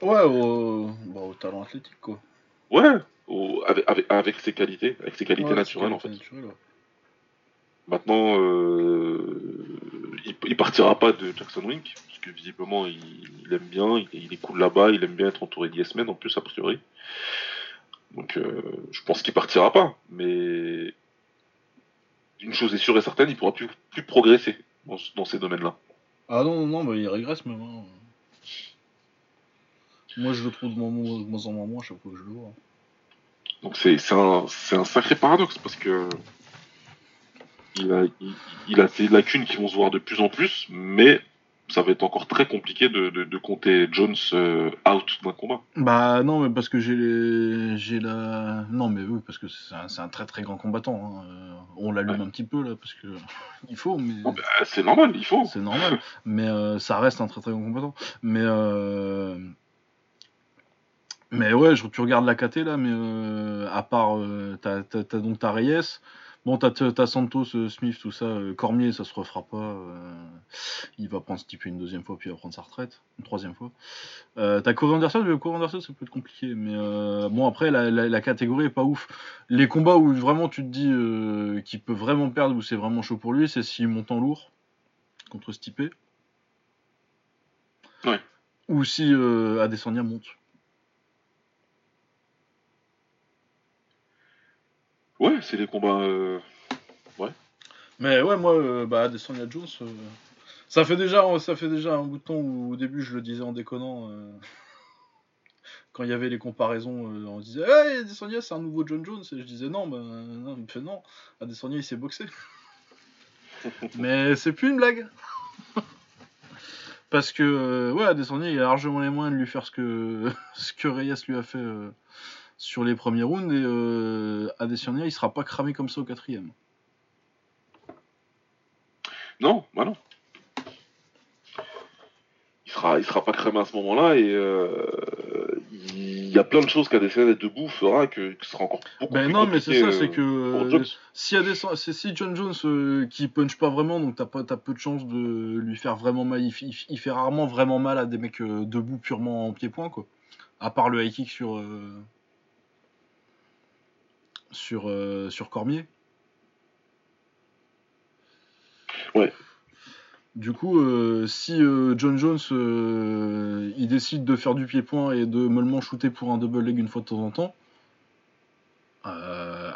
Ouais, au, bah, au talent athlétique, quoi. Ouais, au- avec, avec, avec ses qualités, avec ses qualités Ouais, naturelles en fait. naturel, ouais. Maintenant, euh, il, il partira pas de Jackson Wink, parce que visiblement il, il aime bien, il, il est cool là-bas, il aime bien être entouré d'Yesmen en plus, a priori. Donc euh, je pense qu'il partira pas, mais une chose est sûre et certaine, il pourra plus, plus progresser dans ces domaines-là. Ah non, non, non, bah, il régresse même. hein. Moi, je le trouve de moins, en moins à chaque fois que je le vois. Donc c'est un, c'est un sacré paradoxe, parce que il a, il, il a ces lacunes qui vont se voir de plus en plus, mais ça va être encore très compliqué de, de, de compter Jones euh, out d'un combat. Bah non, mais parce que j'ai les... j'ai la... Non, mais oui, parce que c'est un, c'est un très très grand combattant. hein. Euh, On l'allume Ouais. un petit peu là, parce que il faut, mais... Bah, c'est normal, il faut. C'est normal, mais euh, ça reste un très très grand combattant. Mais euh... mais ouais, je, tu regardes la KT là, mais à part t'as, t'as- t'as donc ta Reyes, bon t'as, Santos, euh, Smith, tout ça, euh, Cormier, ça se refera pas. euh, il va prendre ce type une deuxième fois, puis il va prendre sa retraite, une troisième fois. Euh, t'as Corey Anderson, Corey Anderson ça peut être compliqué, mais euh, bon après la, la, la catégorie est pas ouf. Les combats où vraiment tu te dis qu'il peut vraiment perdre, où c'est vraiment chaud pour lui, c'est s'il monte en lourd contre Stipe. Ouais. Ou si Adesanya monte. Ouais, c'est des combats. euh, Mais ouais, moi, euh, bah, Adesanya Jones, euh, ça fait déjà, ça fait déjà un bout de temps où au début je le disais en déconnant. euh, Quand il y avait les comparaisons, on disait Hey, Adesanya c'est un nouveau John Jones. Et je disais non, bah, non, il me fait non. Adesanya il s'est boxé. Mais c'est plus une blague. Parce que, ouais, Adesanya il a largement les moyens de lui faire ce que, ce que Reyes lui a fait sur les premiers rounds. Et euh, Adesanya il sera pas cramé comme ça au quatrième. Non, bah non. Il sera, il sera pas cramé à ce moment-là et euh, il y a plein de choses qu'Adesanya d'être debout fera que, que sera encore beaucoup Ben plus non, mais c'est ça, c'est euh, que si, Adesanya- c'est si John Jones euh, qui punch pas vraiment, donc t'as pas t'as peu de chances de lui faire vraiment mal. Il, fait rarement vraiment mal à des mecs euh, debout purement en pied-point quoi. À part le high kick sur euh, sur euh, sur Cormier. Ouais. Du coup, euh, si euh, John Jones euh, il décide de faire du pied-point et de mollement shooter pour un double leg une fois de temps en temps,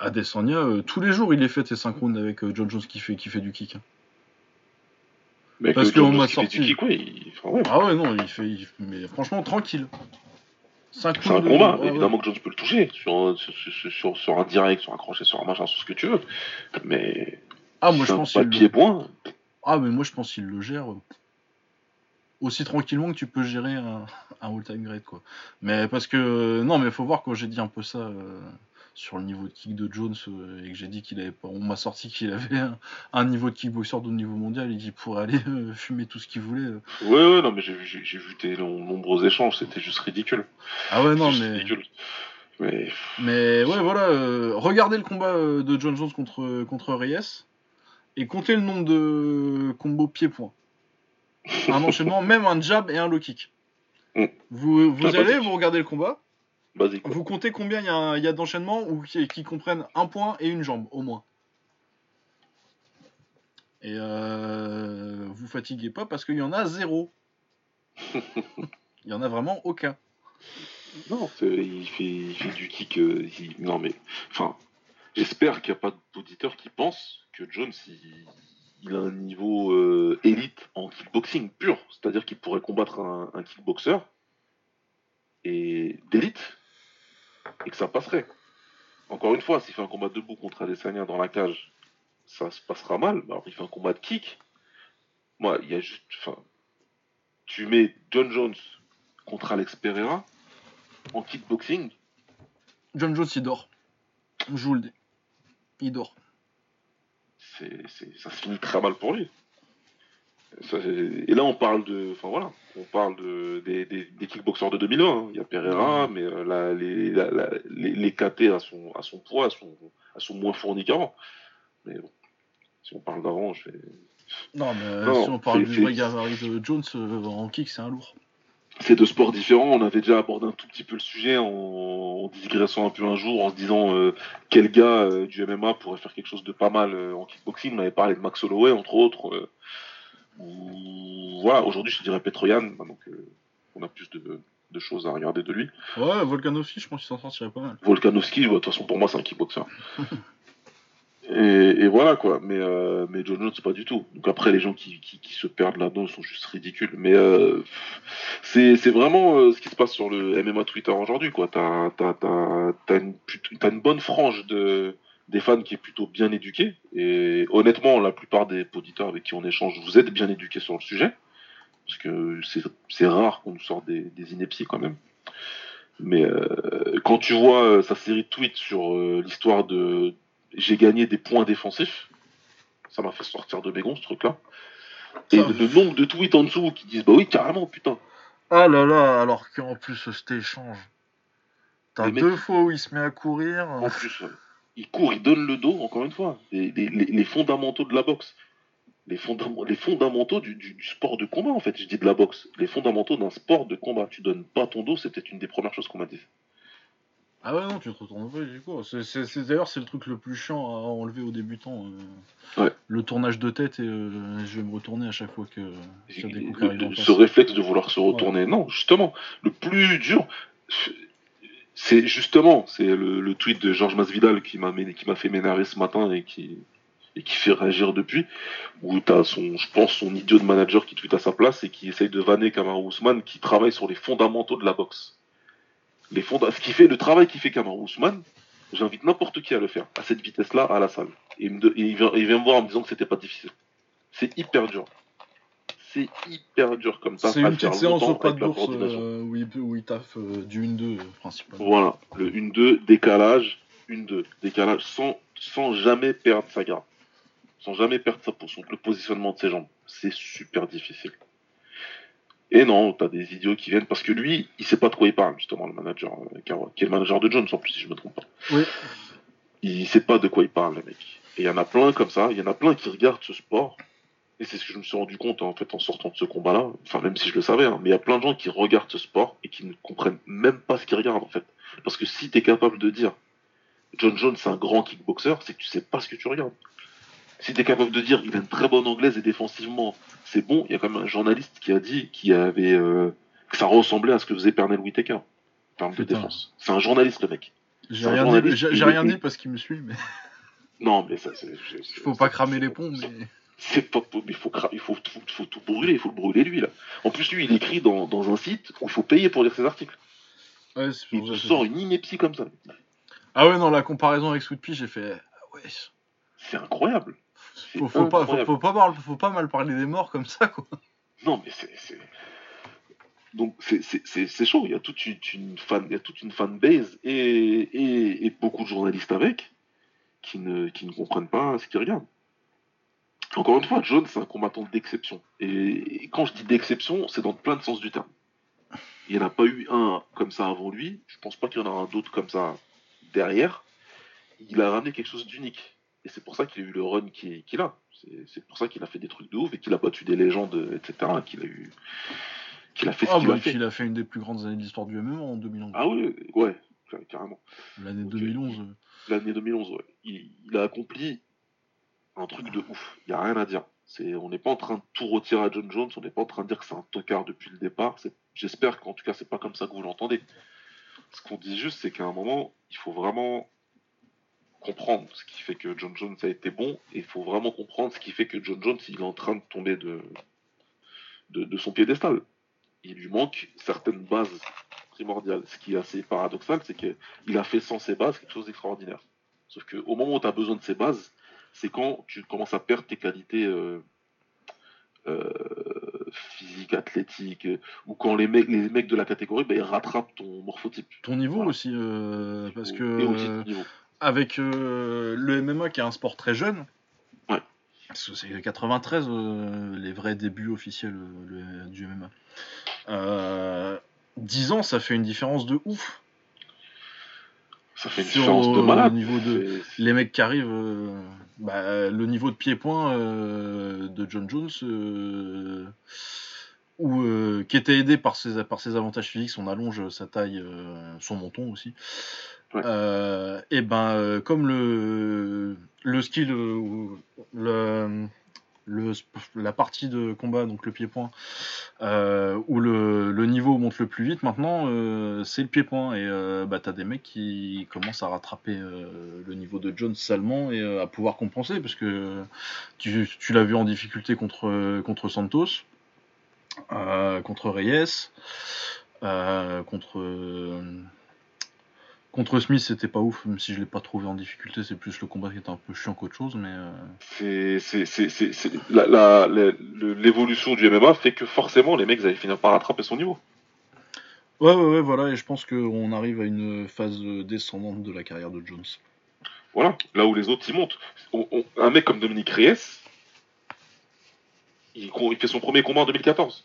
Adesanya, euh, tous les jours il est fait ses synchrones avec John Jones qui fait, qui fait du kick. hein. Mais parce qu'on m'a qui fait du sorti. kick, ouais, il- enfin, ouais. Ah ouais, non, il fait. il- mais franchement, tranquille. C'est un combat, ouais. évidemment que Jones peut le toucher, sur, sur, sur, sur- sur un direct, sur un crochet, sur un machin, sur ce que tu veux. Mais Ah, moi je pense de le... pied-point. Ah, mais moi je pense qu'il le gère euh, aussi tranquillement que tu peux gérer un, un all-time great, quoi. Mais parce que. euh, Non, mais faut voir quand j'ai dit un peu ça euh, sur le niveau de kick de Jones euh, et que j'ai dit qu'il avait pas. On m'a sorti qu'il avait un, un niveau de kickboxer de niveau mondial et qu'il pourrait aller euh, fumer tout ce qu'il voulait. euh. Ouais, ouais, non, mais j'ai vu, j'ai- j'ai vu tes nom- nombreux échanges, c'était juste ridicule. Ah ouais, non, Juste mais. ridicule. Mais Mais ouais, voilà, euh, regardez le combat de John Jones contre, contre Reyes et comptez le nombre de combos pied-point. Un enchaînement, même un jab et un low kick. Mm. Vous, vous Ah, allez, vous regardez le combat, basique. vous comptez combien il y a, il y a d'enchaînements ou qui, qui comprennent un point et une jambe au moins? Et euh, vous fatiguez pas parce qu'il y en a zéro. Il y en a vraiment aucun. Non, il fait, il fait du kick. euh, il- Non, mais. Enfin, j'espère qu'il n'y a pas d'auditeurs qui pensent que Jones, il, il a un niveau euh, élite en kickboxing pur. C'est-à-dire qu'il pourrait combattre un, un kickboxer et d'élite et que ça passerait. Encore une fois, s'il fait un combat debout contre Adesanya dans la cage, ça se passera mal. Mais Alors, il fait un combat de kick. Moi, il y a juste. Enfin, tu mets John Jones contre Alex Pereira en kickboxing, John Jones, il dort. Je vous le dis. Il dort. c'est, c'est- ça se finit très mal pour lui. Et là, on parle de, enfin voilà, on parle de, des, des, des kickboxers de 2020. hein. Il y a Pereira, mais euh, la- les, la- la- les, les KT à son, à son poids, à son, à son moins fournis qu'avant. Mais bon, si on parle d'avant, je vais. Non, mais Non, si on parle du vrai de Jones, euh, en kick, c'est un lourd. C'est deux sports différents. On avait déjà abordé un tout petit peu le sujet en, en digressant un peu un jour, en se disant euh, quel gars euh, du MMA pourrait faire quelque chose de pas mal euh, en kickboxing. On avait parlé de Max Holloway, entre autres. Voilà, aujourd'hui, je dirais Petroyan. Donc, euh, on a plus de, de choses à regarder de lui. Ouais, Volkanovski, je pense qu'il s'en sortirait pas mal. Volkanovski, ouais, de toute façon, pour moi, c'est un kickboxer. et, et voilà, quoi. Mais, euh, mais John Jones, pas du tout. Donc après, les gens qui, qui, qui se perdent là-dedans sont juste ridicules. Mais euh, c'est vraiment euh, ce qui se passe sur le MMA Twitter aujourd'hui, quoi. T'as une, plut- t'as une bonne frange de, des fans qui est plutôt bien éduquée. Et honnêtement, la plupart des auditeurs avec qui on échange, vous êtes bien éduqués sur le sujet. Parce que c'est rare qu'on nous sorte des, des inepties quand même. Mais euh, quand tu vois euh, sa série de tweets sur euh, l'histoire de j'ai gagné des points défensifs, ça m'a fait sortir de mes gonds ce truc-là. Et le, nombre de tweets en dessous qui disent bah oui carrément putain. Ah là là, alors qu'en plus, cet échange. T'as mecs- deux fois où il se met à courir. En plus, il court, il donne le dos encore une fois. Les, les- les- les fondamentaux de la boxe, les, fondam- les fondamentaux du, du- du sport de combat en fait. Je dis de la boxe, les fondamentaux d'un sport de combat. Tu donnes pas ton dos, c'est peut-être une des premières choses qu'on m'a dit. Ah ouais, non, tu te retournes pas, du coup. C'est- D'ailleurs, c'est le truc le plus chiant à enlever aux débutants. euh, Ouais. Le tournage de tête, et euh, je vais me retourner à chaque fois que y a des coups Le- face. ce réflexe de vouloir se retourner. Non, justement, le plus dur, c'est justement, c'est le, tweet de Georges Masvidal qui m'a fait m'énerver ce matin et qui fait réagir depuis, où t'as son, je pense, son idiot de manager qui tweet à sa place et qui essaye de vanner Kamaru Usman qui travaille sur les fondamentaux de la boxe. Les ce qui fait le travail qui fait Kamaru Usman, j'invite n'importe qui à le faire, à cette vitesse-là, à la salle. Et il vient, il vient me voir en me disant que c'était pas difficile. C'est hyper dur. C'est hyper dur comme ça. C'est une petite séance au pas de bourse euh, où, il, peut- où il taffe euh, du 1-2 euh, principalement. Voilà, le 1-2, décalage, 1-2, décalage, sans, sans jamais perdre sa garde. Sans jamais perdre sa, son, le positionnement de ses jambes. C'est super difficile. Et non, t'as des idiots qui viennent parce que lui, il sait pas de quoi il parle, justement, le manager, euh, qui est le manager de Jones en plus, si je me trompe pas. Oui. Il sait pas de quoi il parle, le mec. Et il y en a plein comme ça, il y en a plein qui regardent ce sport. Et c'est ce que je me suis rendu compte en fait en sortant de ce combat-là. Enfin, même si je le savais, hein, mais il y a plein de gens qui regardent ce sport et qui ne comprennent même pas ce qu'ils regardent en fait. Parce que si tu es capable de dire John Jones c'est un grand kickboxer, c'est que tu sais pas ce que tu regardes. Si tu es capable de dire il a une très bonne anglaise et défensivement c'est bon, il y a quand même un journaliste qui a dit qu'il avait euh, que ça ressemblait à ce que faisait Pernell Whitaker en termes de défense. C'est un journaliste le mec. J'ai rien, dit, rien parce qu'il me suit, mais Non mais ça c'est. il faut pas cramer les ponts. Mais... C'est pas il faut cra- il faut, tout- faut tout brûler, il faut le brûler lui là. En plus lui il écrit dans, dans un site où il faut payer pour lire ses articles. Ouais, Il ça sort une ineptie comme ça. Ah ouais, non, la comparaison avec Sweet Pea, j'ai fait. Ah ouais. C'est incroyable. Faut, faut, pas, faut, pas parler- faut pas mal parler des morts comme ça, quoi. Non mais c'est donc c'est chaud. Il y a toute une, une fan, il y a toute une fanbase et, et, et beaucoup de journalistes avec qui ne qui ne comprennent pas ce qu'ils regardent. Encore une fois, John c'est un combattant d'exception. Et, et quand je dis d'exception, c'est dans plein de sens du terme. Il n'y en a pas eu un comme ça avant lui. Je pense pas qu'il y en a un d'autre comme ça derrière. Il a ramené quelque chose d'unique. Et c'est pour ça qu'il a eu le run qu'il a. C'est- pour ça qu'il a fait des trucs de ouf et qu'il a battu des légendes, etc. Qu'il a eu, qu'il a fait ce Ah qu'il bah, a fait. qu'il a fait une des plus grandes années de l'histoire du MMA en 2011. Ah oui, ouais, carrément. L'année ok. 2011. euh, L'année 2011, ouais. Il, il a accompli un truc de ouf. Il n'y a rien à dire. C'est, on n'est pas en train de tout retirer à John Jones. On n'est pas en train de dire que c'est un tocard depuis le départ. J'espère qu'en tout cas, c'est pas comme ça que vous l'entendez. Ce qu'on dit juste, c'est qu'à un moment, il faut vraiment comprendre ce qui fait que John Jones a été bon. Et il faut vraiment comprendre ce qui fait que John Jones, il est en train de tomber de, de, de son piédestal. Il lui manque certaines bases primordiales. Ce qui est assez paradoxal, c'est qu'il a fait sans ces bases quelque chose d'extraordinaire. Sauf qu'au moment où tu as besoin de ces bases, c'est quand tu commences à perdre tes qualités euh, euh, physique, athlétique, euh, ou quand les mecs, les mecs de la catégorie, bah, ils rattrapent ton morphotype. Ton niveau Voilà. aussi, euh, parce Et que aussi ton niveau. avec le MMA qui est un sport très jeune, Ouais. parce que c'est 93 euh, les vrais débuts officiels le- du MMA. Euh, 10 ans, ça fait une différence de ouf. Ça fait une sur, différence de malade. au niveau de- Les mecs qui arrivent, euh, bah, le niveau de pied-point euh, de John Jones, euh, euh, qui était aidé par ses, par ses avantages physiques, son allonge, sa taille, euh, son menton aussi. Ouais. Euh, et ben, euh, comme le, le skill, euh, le, la partie de combat, donc le pied-point, euh, où le, niveau monte le plus vite maintenant, euh, c'est le pied-point. Et euh, bah, t'as des mecs qui commencent à rattraper euh, le niveau de Jones salement et à pouvoir compenser, parce que tu, tu l'as vu en difficulté contre, contre Santos, contre Reyes, contre. Euh, Contre Smith, c'était pas ouf, même si je l'ai pas trouvé en difficulté, c'est plus le combat qui était un peu chiant qu'autre chose, mais euh, c'est, l'évolution du MMA fait que forcément les mecs allaient finir par rattraper son niveau. Ouais, ouais, ouais, voilà, et je pense qu'on arrive à une phase euh, descendante de la carrière de Jones. Voilà, là où les autres ils montent. On- on- un mec comme Dominique Reyes, il, fait son premier combat en 2014.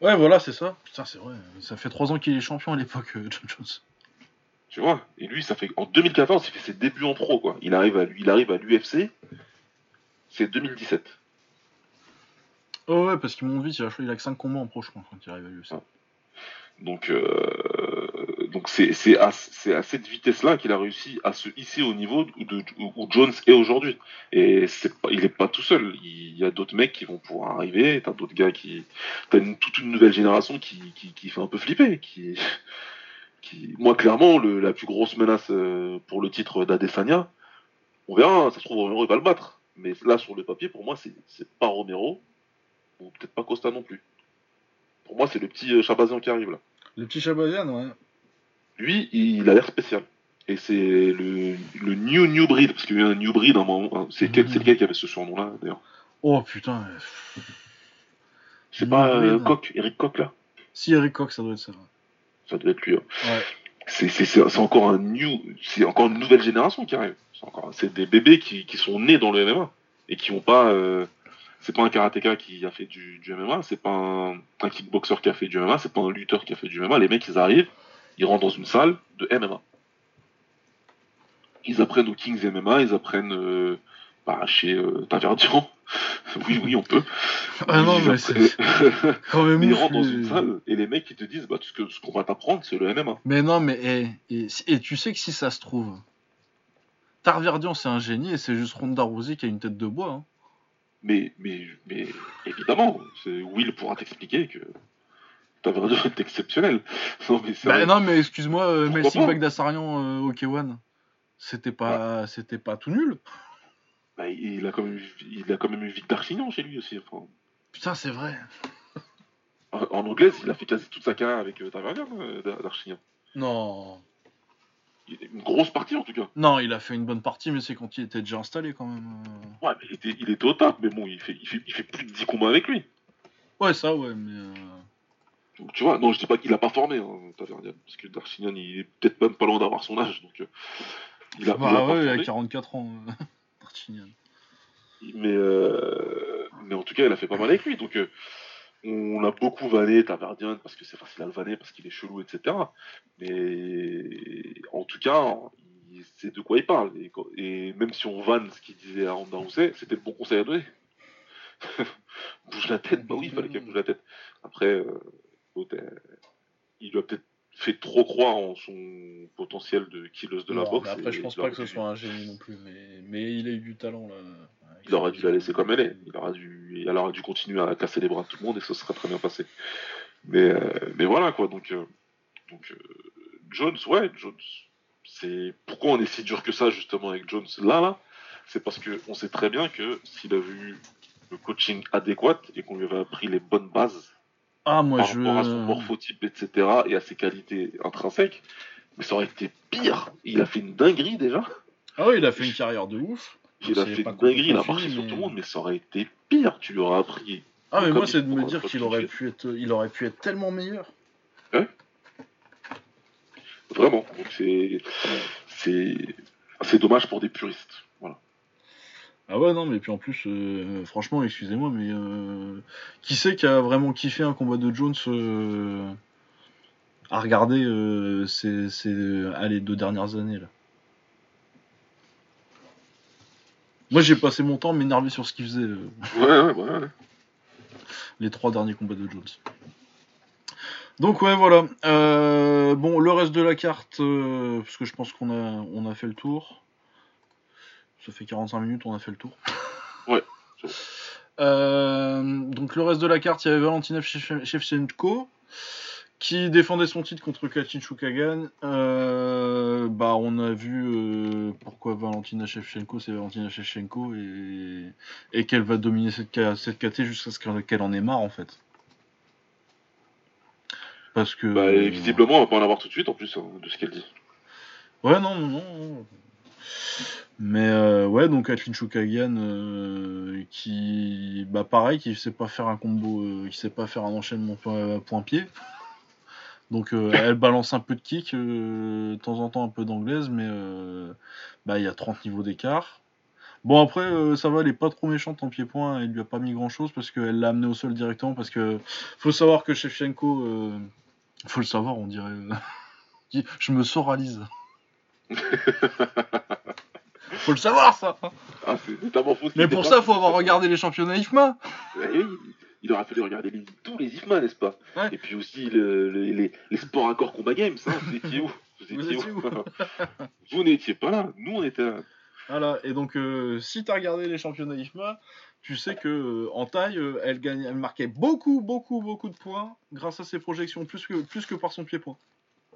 Ouais, voilà, c'est ça. Putain, c'est vrai, ça fait trois ans qu'il est champion à l'époque, euh, John Jones. Tu vois Et lui, ça fait en 2014, il fait ses débuts en pro, quoi. Il arrive à, il arrive à l'UFC, c'est 2017. Oh, ouais, parce qu'ils m'ont vite, il a, que 5 combats en pro, je crois, quand il arrive à l'UFC. Ah. Donc, euh, donc c'est, c'est, à, c'est à cette vitesse-là qu'il a réussi à se hisser au niveau où, de- où- où Jones est aujourd'hui. Et c'est pas, il est pas tout seul. Il y a d'autres mecs qui vont pouvoir arriver. T'as d'autres gars qui, t'as une, toute une nouvelle génération qui, qui, qui fait un peu flipper. Qui, qui, moi, clairement, le, la plus grosse menace euh, pour le titre d'Adesanya, on verra. Ça se trouve, Romero il va le battre. Mais là, sur le papier, pour moi, c'est, pas Romero ou peut-être pas Costa non plus. Pour moi, c'est le petit euh, Chabazian qui arrive là. Le petit Chabazian, ouais. Lui, il a l'air spécial. Et c'est le, le New New Breed, parce qu'il y a eu un New Breed à un moment. hein. C'est quel, c'est lequel qui avait ce surnom-là, d'ailleurs? Oh putain. C'est New pas euh. Coq, Eric Coq, là Si Eric Cox, ça doit être ça. Ça doit être lui. hein. Ouais. C'est, c'est, c'est, c'est encore un new, c'est encore une nouvelle génération qui arrive. C'est encore, c'est des bébés qui, qui sont nés dans le MMA et qui ont pas, euh, c'est pas un karatéka qui a fait du, du MMA, c'est pas un, un kickboxer qui a fait du MMA, c'est pas un lutteur qui a fait du MMA. Les mecs, ils arrivent, ils rentrent dans une salle de MMA. Ils apprennent au Kings MMA, ils apprennent euh, bah, chez euh, Taverdian. oui, oui, on peut. Ah non, mais c'est quand même ils rentrent dans une salle et les mecs ils te disent bah, tout ce que- ce qu'on va t'apprendre c'est le MMA. Mais non, mais et, et, et tu sais que si ça se trouve, Tarverdian c'est un génie et c'est juste Ronda Rousey qui a une tête de bois. hein. Mais, mais, mais évidemment, Will pourra t'expliquer que Taverdian est exceptionnel. Non mais Bah non, mais excuse-moi, euh, Melting pas Bagdasarian euh, au K1, c'était pas, c'était pas tout nul. Bah, il, a quand même, eu- il a quand même eu Vic Darchignon chez lui aussi. Enfin, Putain, c'est vrai. en, en anglaise, il a fait quasi toute sa carrière avec euh, Taverdian, euh, Dar- Darchignon. Non. Une grosse partie en tout cas. Non, il a fait une bonne partie, mais c'est quand il était déjà installé quand même. euh. Ouais, mais il était, il était au top, mais bon, il fait, il, fait, il fait plus de 10 combats avec lui. Ouais, ça, ouais, mais. euh, Donc tu vois, non, je dis pas qu'il a pas formé, hein, parce que Darchignon, il est peut-être même pas loin d'avoir son âge, donc euh, il a, il a Bah ouais, il a formé. 44 ans, Mais, euh, mais en tout cas, elle a fait pas mal avec lui. Donc, euh, on a beaucoup vanné Taverdian parce que c'est facile à le vanner, parce qu'il est chelou, etc. Mais en tout cas, il sait de quoi il parle. Et, même si on vanne ce qu'il disait à Ronda Rousey, c'était le bon conseil à donner. bouge la tête, bah oui, il fallait qu'elle bouge la tête. Après, euh, il a peut-être fait trop croire en son potentiel de killeuse de la boxe. après, je et pense pas que ce soit un génie non plus, mais, mais il a eu du talent là. Il aurait dû la laisser comme elle est. Il aurait dû, elle aurait dû continuer à casser les bras de tout le monde et ça serait très bien passé. Mais, euh, mais voilà quoi. Donc, euh, donc euh, Jones, ouais, Jones. C'est pourquoi on est si dur que ça justement avec Jones là là? C'est parce que on sait très bien que s'il avait eu le coaching adéquat et qu'on lui avait appris les bonnes bases Ah, moi par je. rapport à son morphotype, etc. et à ses qualités intrinsèques, mais ça aurait été pire. Il a fait une dinguerie déjà. Ah, ouais, il a fait une carrière de ouf. Il a fait une dinguerie, il a marché sur tout le monde, mais ça aurait été pire. Tu lui aurais appris Ah, mais moi, c'est de me dire qu'il aurait, pu être, il aurait pu être tellement meilleur. Vraiment. Donc c'est c'est c'est dommage pour des puristes. Ah ouais, non, mais puis en plus, euh, franchement, excusez-moi, mais euh, qui c'est qui a vraiment kiffé un combat de Jones euh, à regarder euh, ces, ces allez, deux dernières années là? Moi, j'ai passé mon temps à m'énerver sur ce qu'il faisait Ouais, ouais, ouais. les trois derniers combats de Jones. Donc ouais, voilà. Bon, le reste de la carte, parce que je pense qu'on a, on a fait le tour. Ça fait 45 minutes, on a fait le tour. Ouais. Euh, donc le reste de la carte, il y avait Valentina Shevchenko qui défendait son titre contre Katin Shukagan. Euh, bah, on a vu euh, pourquoi Valentina Shevchenko, c'est Valentina Shevchenko et, et qu'elle va dominer cette, cette KT jusqu'à ce qu'elle en ait marre en fait. Parce que. Bah, visiblement, on va pas en avoir tout de suite en plus hein, de ce qu'elle dit. Ouais, non, non, non. Mais euh, ouais, donc Kathleen Shukagan euh, qui, bah pareil, qui sait pas faire un combo, euh, qui sait pas faire un enchaînement point- point-pied. Donc euh, elle balance un peu de kick, de temps en temps un peu d'anglaise, mais bah il y a 30 niveaux d'écart. Bon après ça va, elle est pas trop méchante en pied-point, elle lui a pas mis grand chose parce qu'elle l'a amené au sol directement parce que faut savoir que Shevchenko, faut le savoir on dirait, je me soralise. Faut le savoir ça. Ah, faux. Mais pour ça faut avoir regardé les championnats IFMA. Ouais, oui, il aurait fallu regarder les- tous les IFMA, n'est-ce pas? Ouais. Et puis aussi le- le- les, les sports à corps combat games, hein, vous étiez où? Vous étiez où Vous n'étiez pas là, nous on était là. Voilà, et donc euh, si t'as regardé les championnats IFMA, tu sais que euh, en taille, euh, elle, marquait beaucoup, beaucoup, beaucoup de points grâce à ses projections, plus que, plus que par son pied-point.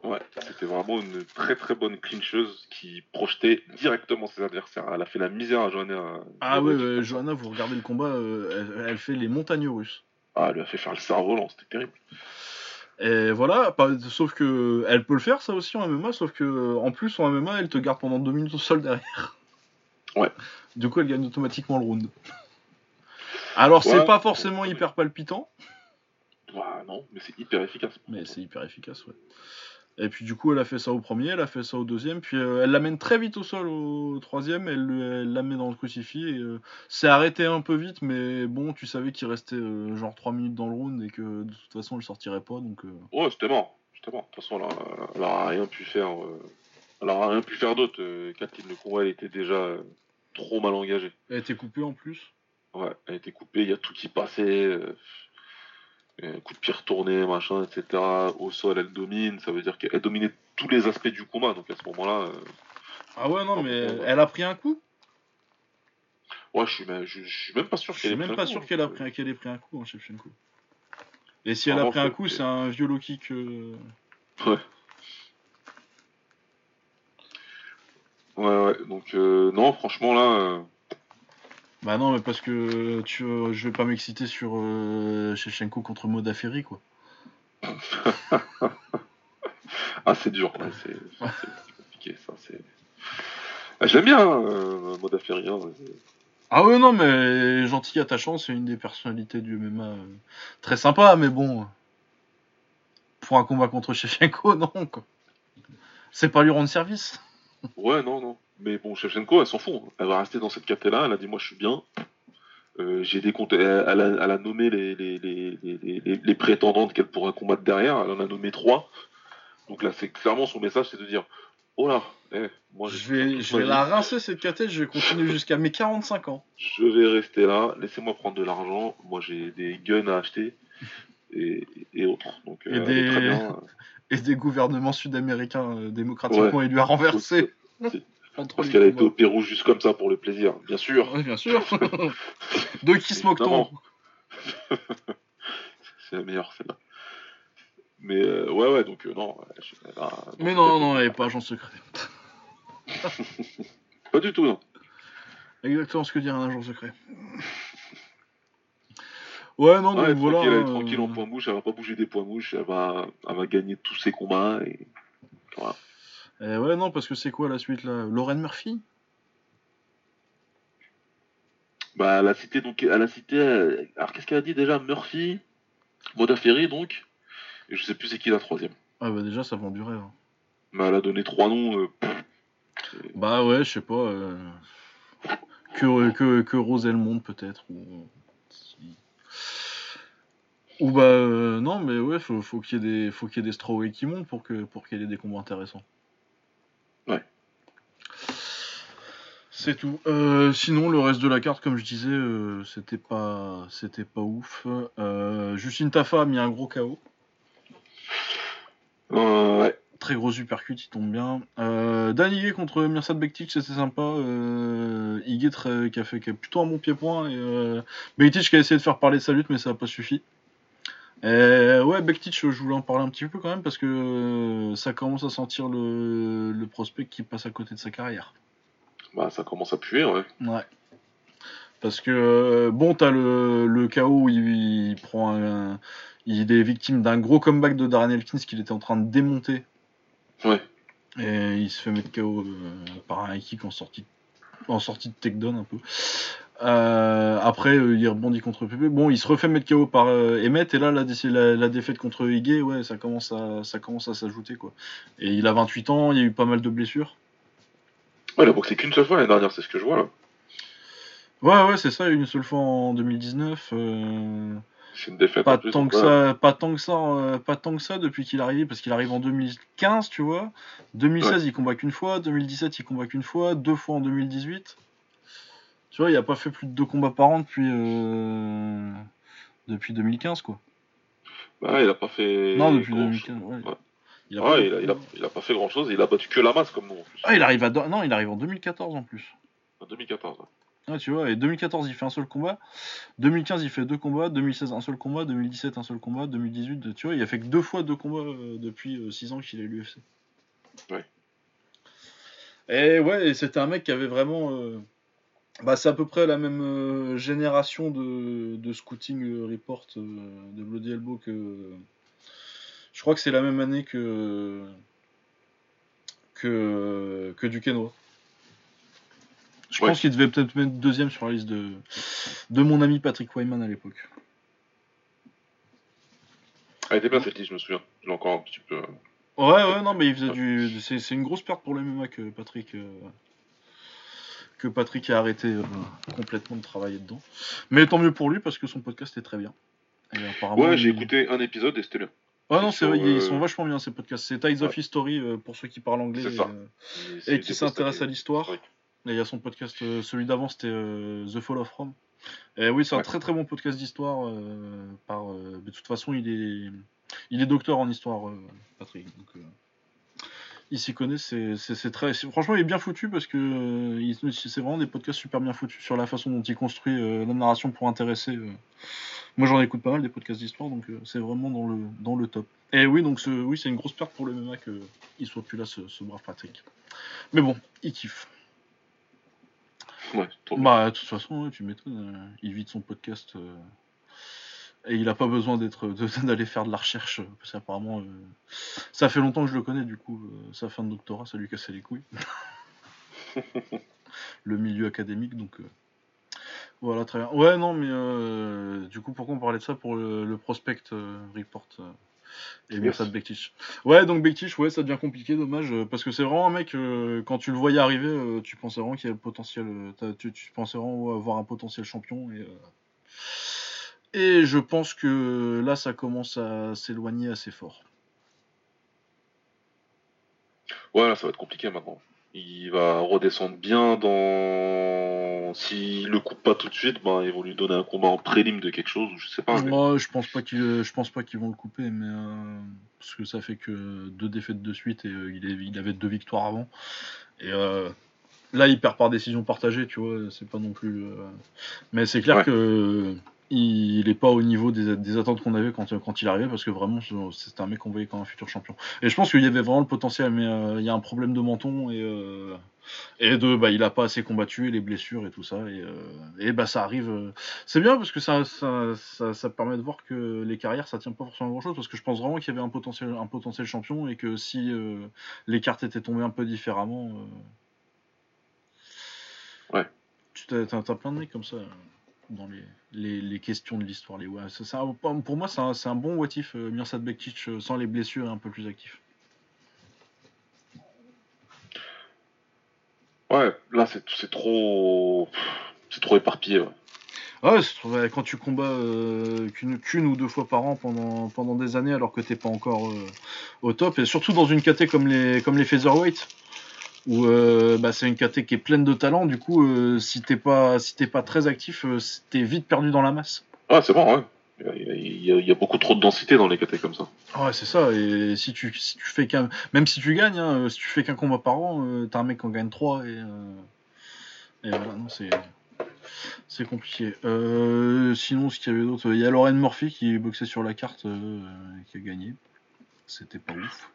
Ouais, c'était vraiment une très très bonne clincheuse qui projetait directement ses adversaires. Elle a fait la misère à Johanna. euh, Ah ouais, Johanna, vous regardez le combat, euh, elle, elle fait les montagnes russes. Ah, elle lui a fait faire le cerf-volant, c'était terrible. Et voilà, pas- sauf que elle peut le faire ça aussi en MMA, sauf que en plus en MMA, elle te garde pendant deux minutes au sol derrière. Ouais. Du coup, elle gagne automatiquement le round. Alors, c'est pas forcément hyper palpitant, Ah non, mais c'est hyper efficace. Mais c'est hyper efficace, ouais. Et puis du coup, elle a fait ça au premier, elle a fait ça au deuxième, puis euh, elle l'amène très vite au sol au troisième, elle le- elle la met dans le crucifix, et euh, c'est arrêté un peu vite, mais bon, tu savais qu'il restait euh, genre 3 minutes dans le round et que de toute façon, elle sortirait pas, donc... euh, Ouais, c'était mort. C'était mort. De toute façon, elle, a- elle aura rien pu faire. Elle aura rien pu faire d'autre. Kathleen le combat, elle était déjà trop mal engagée. Elle été coupée en plus. Ouais, elle été coupée, il y a tout qui passait. Euh, euh, coup de pied retourné, machin, etc. Au sol, elle domine. Ça veut dire qu'elle dominait tous les aspects du combat. Donc à ce moment-là, euh, Ah ouais, non, mais ouais. elle a pris un coup? Ouais, je suis, même- je, je suis même pas sûr qu'elle ait même pris un pas coup, sûr hein. qu'elle a pris, qu'elle ait pris un coup, hein, Shevchenko. Et si elle a pris un coup, c'est un vieux low kick... euh, Ouais. Ouais, ouais. Donc, euh, non, franchement, là. Bah non, mais parce que tu, euh, je vais pas m'exciter sur euh, Shevchenko contre Modafferi, quoi. Ah, c'est dur, ouais, c'est compliqué, ça. Ah, J'aime bien, euh, hein, Ah ouais, non, mais gentil attachant, c'est une des personnalités du MMA euh, très sympa, mais bon. Pour un combat contre Shevchenko, non, quoi. C'est pas lui rendre service. Ouais, non, non. Mais bon, Shevchenko, elle s'en fout. Elle va rester dans cette caté-là. Elle a dit, moi, je suis bien. Euh, j'ai des comptes. Elle, elle a, elle a nommé les, les, les, les, les- les prétendantes qu'elle pourra combattre derrière. Elle en a nommé trois. Donc là, c'est clairement son message, c'est de dire, oh là, eh, moi, Je vais, je la rincer, cette catette, je vais continuer jusqu'à mes 45 ans. je vais rester là, laissez-moi prendre de l'argent, moi j'ai des guns à acheter et, et autres. Donc Et euh, des- elle est très bien. Et des gouvernements sud-américains euh, démocratiquement élus à renverser. Parce qu'elle a été au Pérou juste comme ça pour le plaisir, bien sûr. Bien sûr. De qui se moque-t-on. C'est la meilleure celle-là. Mais euh, ouais, ouais, donc euh, non. elle a- Mais non, non, elle est pas agent secret. Pas du tout, non. Exactement ce que dirait un agent secret. Ouais, non, donc voilà. tranquille, elle est euh, tranquille en point mouche, elle va pas bouger des points mouches, elle va, elle va gagner tous ses combats. Et... eh ouais, non, parce que c'est quoi la suite là? Lauren Murphy? Bah, elle a cité, donc, elle a cité, euh, alors qu'est-ce qu'elle a dit déjà? Murphy, Modafferi, donc, et je sais plus c'est qui la troisième. Ah bah déjà, ça vend du rêve. hein. Mais elle a donné trois noms, euh, Bah ouais, je sais pas. euh, Que, que, que peut-être. Ou... bah euh, non, mais ouais, faut, faut qu'il y ait des, faut qu'il y ait des strawweight qui montent pour que pour qu'il y ait des combats intéressants. Ouais. C'est tout. Euh, sinon, le reste de la carte, comme je disais, euh, c'était pas, c'était pas ouf. Euh, Justine Tafa a mis un gros KO. ouais. Très gros uppercut, il tombe bien. Euh, Dan Higuet contre Mirsad Bektic, c'était sympa. Euh, Higuet très- qui, a fait, qui a plutôt un bon pied-point. Et, Bektic qui a essayé de faire parler de sa lutte, mais ça n'a pas suffi. Et, ouais, Bektic, je voulais en parler un petit peu quand même, parce que ça commence à sentir le, le prospect qui passe à côté de sa carrière. Bah, ça commence à puer, ouais. Ouais. Parce que, euh, bon, t'as le, le KO où il, il prend un- Il est victime d'un gros comeback de Darren Elkins qu'il était en train de démonter. Ouais. Et il se fait mettre KO euh, par un kick en sortie, en sortie de takedown un peu. Euh, après, euh, il rebondit contre Pepe. Bon, il se refait mettre KO par euh, Emmett. Et là, la, dé- la, la défaite contre Higuet, ouais, ça commence à, ça commence à s'ajouter. quoi. Et il a 28 ans, il y a eu pas mal de blessures. Ouais, il a boxé qu'une seule fois l'année dernière, c'est ce que je vois, là. Ouais, ouais, c'est ça, une seule fois en 2019. euh, C'est une défaite pas en plus. tant que ça, pas tant que ça, euh, pas tant que ça depuis qu'il est arrivé, parce qu'il arrive en 2015, tu vois. 2016, il combat qu'une fois. 2017, il combat qu'une fois. Deux fois en 2018. Tu vois, il a pas fait plus de deux combats par an depuis euh, depuis 2015, quoi. Bah, il a pas fait. non, depuis grand 2015. Ouais. Ouais. Il a Ouais, pas- il, a, il, a, il a pas fait grand chose, il a battu que la masse comme nous en plus. Ah, il arrive à non, il arrive en 2014 en plus. En 2014. ouais. Ah, tu vois, et 2014, il fait un seul combat. 2015, il fait deux combats. 2016, un seul combat. 2017, un seul combat. 2018, deux- tu vois, il a fait que deux fois deux combats euh, depuis 6 ans qu'il est à l'UFC. Ouais. Et ouais, et c'était un mec qui avait vraiment. euh, Bah, c'est à peu près la même euh, génération de, de Scouting euh, Report euh, de Bloody Elbow que. Je crois que c'est la même année que. que, que Duquesnoy. Je Ouais. pense qu'il devait peut-être mettre deuxième sur la liste de, de mon ami Patrick Wyman à l'époque. Elle était bien cette liste, je me souviens. Je l'ai encore un petit peu. Ouais, ouais, non, mais il faisait du. C'est, une grosse perte pour le MMA que Patrick. euh, que Patrick a arrêté euh, complètement de travailler dedans. Mais tant mieux pour lui parce que son podcast est très bien. Et apparemment, Ouais, j'ai il- écouté un épisode et c'était bien. Ouais, non, c'est vrai, ils euh, sont vachement bien ces podcasts. C'est Tides of. History euh, pour ceux qui parlent anglais euh, et qui s'intéressent à l'histoire. Et il y a son podcast, euh, celui d'avant c'était euh, The Fall of Rome. Et oui, c'est un Ouais. très très bon podcast d'histoire. euh, par, euh, de toute façon, il est, il est docteur en histoire, euh, Patrick. Donc, euh, il s'y connaît. C'est, très, franchement, il est bien foutu parce que euh, c'est vraiment des podcasts super bien foutus sur la façon dont il construit euh, la narration pour intéresser. euh. Moi, j'en écoute pas mal des podcasts d'histoire, donc c'est vraiment dans le, dans le top. Et oui, donc ce, oui, c'est une grosse perte pour le MMA qu'il soit plus là, ce, ce brave Patrick. Mais bon, il kiffe. Ouais, Bah, de toute façon, ouais, tu m'étonnes. il vit de son podcast. Et il a pas besoin d'être d'aller faire de la recherche. Parce qu'apparemment, euh, ça fait longtemps que je le connais, du coup, euh, sa fin de doctorat, ça lui cassait les couilles. le milieu académique, donc. euh, voilà, très bien. Ouais, non, mais du coup, pourquoi on parlait de ça pour le, le prospect report et. Mirsad Bektic Ouais, donc Bektic, ouais, ça devient compliqué, dommage, parce que c'est vraiment un mec, euh, quand tu le voyais arriver, euh, tu pensais vraiment qu'il y avait le potentiel, tu, tu pensais vraiment avoir un potentiel champion, et, euh, et je pense que là, ça commence à s'éloigner assez fort. Ouais, là, ça va être compliqué maintenant. Il va redescendre bien dans. S'il le coupe pas tout de suite, ben, ils vont lui donner un combat en prélim de quelque chose, je sais pas. mais- Moi, je pense pas qu'ils, je pense pas qu'ils vont le couper, mais euh, parce que ça fait que deux défaites de suite et euh, il, est- il avait deux victoires avant. Et euh, là, il perd par décision partagée, tu vois. C'est pas non plus. Mais c'est clair Ouais. que il est pas au niveau des, des attentes qu'on avait quand, quand il arrivait, parce que vraiment, c'est un mec qu'on voyait comme un futur champion. Et je pense qu'il y avait vraiment le potentiel, mais euh, il y a un problème de menton et euh, et de bah il a pas assez combattu et les blessures et tout ça et, euh, et bah ça arrive c'est bien parce que ça ça, ça ça permet de voir que les carrières ça tient pas forcément à grand chose parce que je pense vraiment qu'il y avait un potentiel un potentiel champion et que si les cartes étaient tombées un peu différemment Ouais. tu t'as, t'as- t'as plein de mecs comme ça dans les, les, les questions de l'histoire. Les, ouais, c'est, c'est un- pour moi, c'est un, c'est un bon what if, euh, Mirsad Bektic euh, sans les blessures et un peu plus actif. Ouais, là, c'est c'est trop. C'est trop éparpillé. Ouais. C'est- ouais, quand tu combats euh, qu'une, qu'une ou deux fois par an pendant, pendant des années alors que t'es pas encore euh, au top, et surtout dans une KT comme les, comme les featherweight, où euh, bah, c'est une KT qui est pleine de talent, du coup, euh, si t'es pas, si t'es pas très actif, euh, t'es vite perdu dans la masse. Ah, c'est bon, ouais. Il y, a, il y beaucoup trop de densité dans les KT comme ça. Ouais, c'est ça, et si tu, si tu fais qu'un. Même si tu gagnes, hein, si tu fais qu'un combat par an, t'as un mec qui en gagne 3 et. Et voilà, non, c'est. C'est compliqué. Sinon, ce qu'il y avait d'autre, il y a Lauren Murphy qui boxait sur la carte, qui a gagné. C'était pas ouf.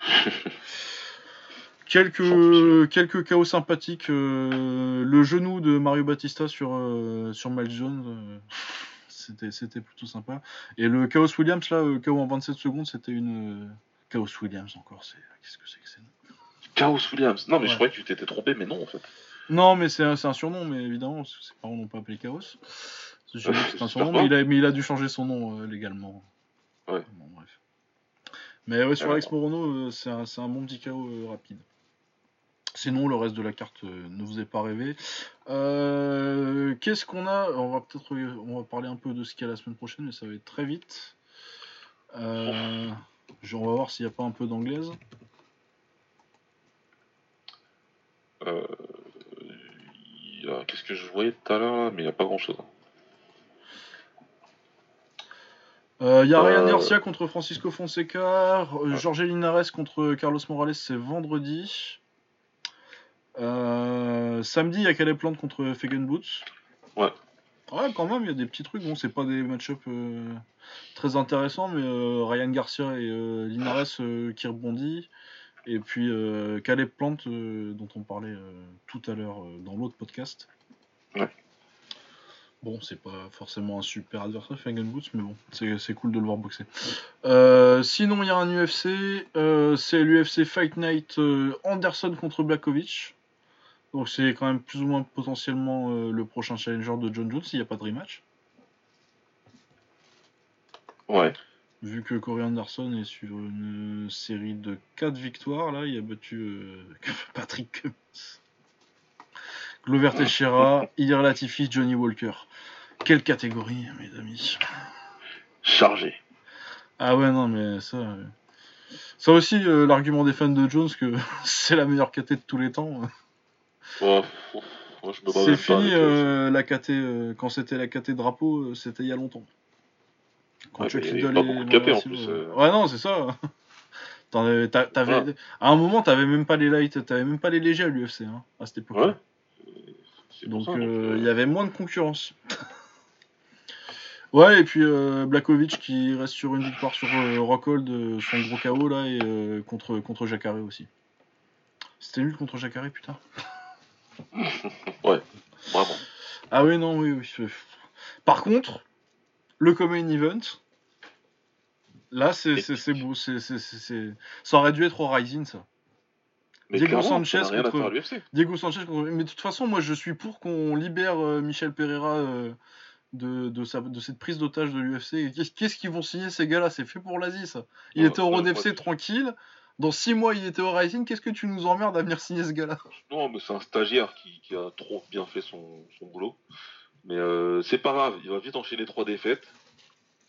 Quelques, quelques chaos sympathiques. euh, le genou de Mario Batista sur, euh, sur Miles Jones, euh, c'était, c'était plutôt sympa. Et le Chaos Williams, là, KO en 27 secondes, c'était une. Chaos Williams encore, c'est. Qu'est-ce que c'est que c'est Chaos Williams. Non, mais Ouais. je croyais que tu t'étais trompé, mais non, en fait. Non, mais c'est un, c'est un surnom, mais évidemment, ses parents n'ont pas appelé Chaos. C'est c'est un surnom, mais il, a, mais il a dû changer son nom euh, légalement. Ouais. Bon, bref. Mais ouais, sur. Alex Morono, euh, c'est un, c'est un bon petit euh, rapide. Sinon, le reste de la carte euh, ne vous est pas rêvé. Euh, Qu'est-ce qu'on a? On va peut-être on va parler un peu de ce qu'il y a la semaine prochaine, mais ça va être très vite. Euh, on va voir s'il n'y a pas un peu d'anglaise. Euh, a- Qu'est-ce que je voyais tout à l'heure, mais il n'y a pas grand-chose. hein. Euh, Il y a Ryan. Garcia contre Francisco Fonseca, Jorge Linares contre Carlos Morales, c'est vendredi. Euh, samedi, il y a Caleb Plant contre Fagan Boots. Ouais. Ouais, quand même, il y a des petits trucs. Bon, c'est pas des match-up euh, très intéressants, mais euh, Ryan Garcia et Linares qui rebondit. Et puis Caleb Plant, euh, dont on parlait tout à l'heure dans l'autre podcast. Ouais. Bon, c'est pas forcément un super adversaire, Fagan Boots, mais bon, c'est c'est cool de le voir boxer. Euh, sinon, il y a un UFC, euh, c'est l'UFC Fight Night euh, Anderson contre Blakovic. Donc c'est quand même plus ou moins potentiellement euh, le prochain challenger de John Jones s'il n'y a pas de rematch. Ouais. Vu que Corey Anderson est sur une série de 4 victoires, là, il a battu euh, Patrick Cummins. Glover Teixeira, Ilir Latifi, Johnny Walker. Quelle catégorie, mes amis. Chargé. Ah ouais, non, mais ça... euh, Ça aussi, l'argument des fans de Jones que c'est la meilleure KT de tous les temps. Bats C'est fini euh, la KT, euh, quand c'était la KT drapeau, euh, c'était il y a longtemps. Quand Ouais, il y pas beaucoup de KP, en Mauricio, plus. Ouais, non, c'est ça. Avais-. À un moment, t'avais même pas les light, t'avais même pas les légers à l'UFC hein, à cette époque. Ouais. Donc il euh, y avait moins de concurrence. ouais, et puis euh, Blakovic qui reste sur une victoire sur euh, Rockhold, son gros KO là, et contre, contre Jacare aussi. C'était nul contre Jacare, putain. Vraiment. Ah oui, non, oui, oui. Par contre, le Common Event, là, c'est beau. c'est Ça aurait dû être au Rising, ça. Mais Diego Sanchez contre-. Diego Sanchez, contre- mais de toute façon, moi, je suis pour qu'on libère euh, Michel Pereira euh, de, de, sa, de cette prise d'otage de l'UFC. Qu'est-ce qu'ils vont signer, ces gars-là? C'est fait pour l'Asie, ça. Il Ouais, était au ouais, Road ouais. FC tranquille. Dans 6 mois, il était au Rising. Qu'est-ce que tu nous emmerdes à venir signer ce gars-là? Non, mais c'est un stagiaire qui, qui a trop bien fait son, son boulot. Mais euh, c'est pas grave, il va vite enchaîner trois défaites.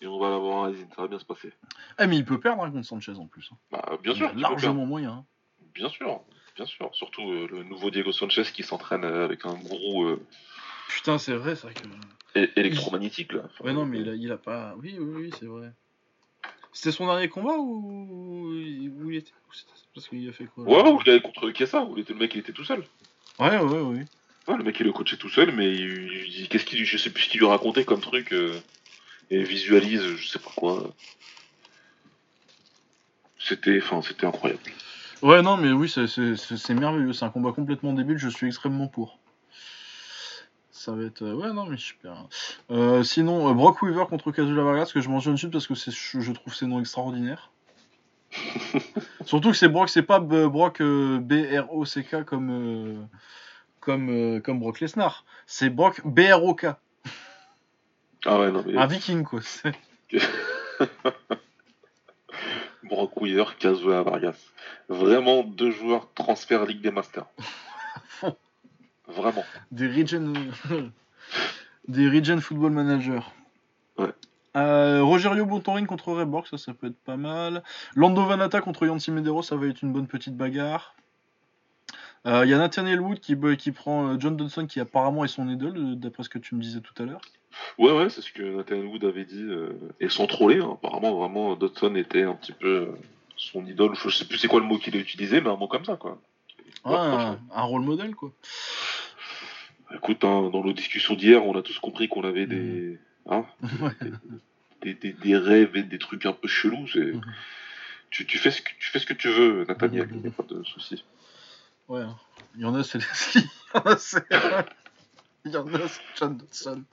Et on va l'avoir un Rising, ça va bien se passer. Ah, mais il peut perdre hein, contre Sanchez en plus. hein. Bah, bien sûr, Il a largement moyen. hein. Bien sûr, bien sûr. Surtout euh, le nouveau Diego Sanchez qui s'entraîne euh, avec un gros euh, Putain, c'est vrai, c'est vrai que. é- électromagnétique là. Enfin, Ouais, non, mais il a, il a pas. Oui, oui, oui, c'est vrai. C'était son dernier combat ou. Où il était où Parce qu'il a fait quoi Ouais, ou le gars contre Kessa, où il était, le mec il était tout seul. Ouais, ouais, ouais. Ouais, le mec il le coachait tout seul, mais il, il dit qu'est-ce qu'il je sais plus ce qu'il lui racontait comme truc euh, et visualise, je sais pas quoi. C'était, enfin, c'était incroyable. Ouais, non, mais oui, c'est- c'est c'est- c'est merveilleux. C'est un combat complètement débile. Je suis extrêmement pour. Ça va être. euh, Ouais, non, mais super. Euh, sinon, euh, Brock Weaver contre Kazula Vargas, que je mentionne dessus parce que c'est- je, trouve ces noms extraordinaires. Surtout que c'est Brock, c'est pas B- Brock euh, B-R-O-C-K comme, euh, comme, euh, comme Brock Lesnar. C'est Brock BROK, Ah ouais, non, mais un viking quoi. C'est- Brock Weir, Kazuya Vargas. Vraiment deux joueurs transfert Ligue des Masters. Vraiment. Des Regen... des Regen Football Manager. Ouais. Euh, Rogerio Bontorin contre Reborg, ça, ça peut être pas mal. Lando Vanata contre Yancy Medeiros, ça va être une bonne petite bagarre. Euh, Il y a Nathaniel Wood qui, qui prend euh, John Dodson, qui apparemment est son idole, euh, d'après ce que tu me disais tout à l'heure. Ouais, ouais, c'est ce que Nathan Wood avait dit. euh, et sans troller, hein. apparemment, vraiment, Dodson était un petit peu euh, son idole. Je sais plus c'est quoi le mot qu'il a utilisé, mais un mot comme ça, quoi. Ouais, Ouais, un, franchement. un rôle modèle, quoi. Écoute, hein, dans nos discussions d'hier, on a tous compris qu'on avait des, hein, Ouais. des, des, des rêves et des trucs un peu chelous. Mhm. Tu, tu, fais ce que, tu fais ce que tu veux, Nathaniel, Mhm. il n'y a pas de souci. Ouais, hein. il y en a, c'est Leslie. Il y en a, c'est. Il y en a, c'est John Dodson.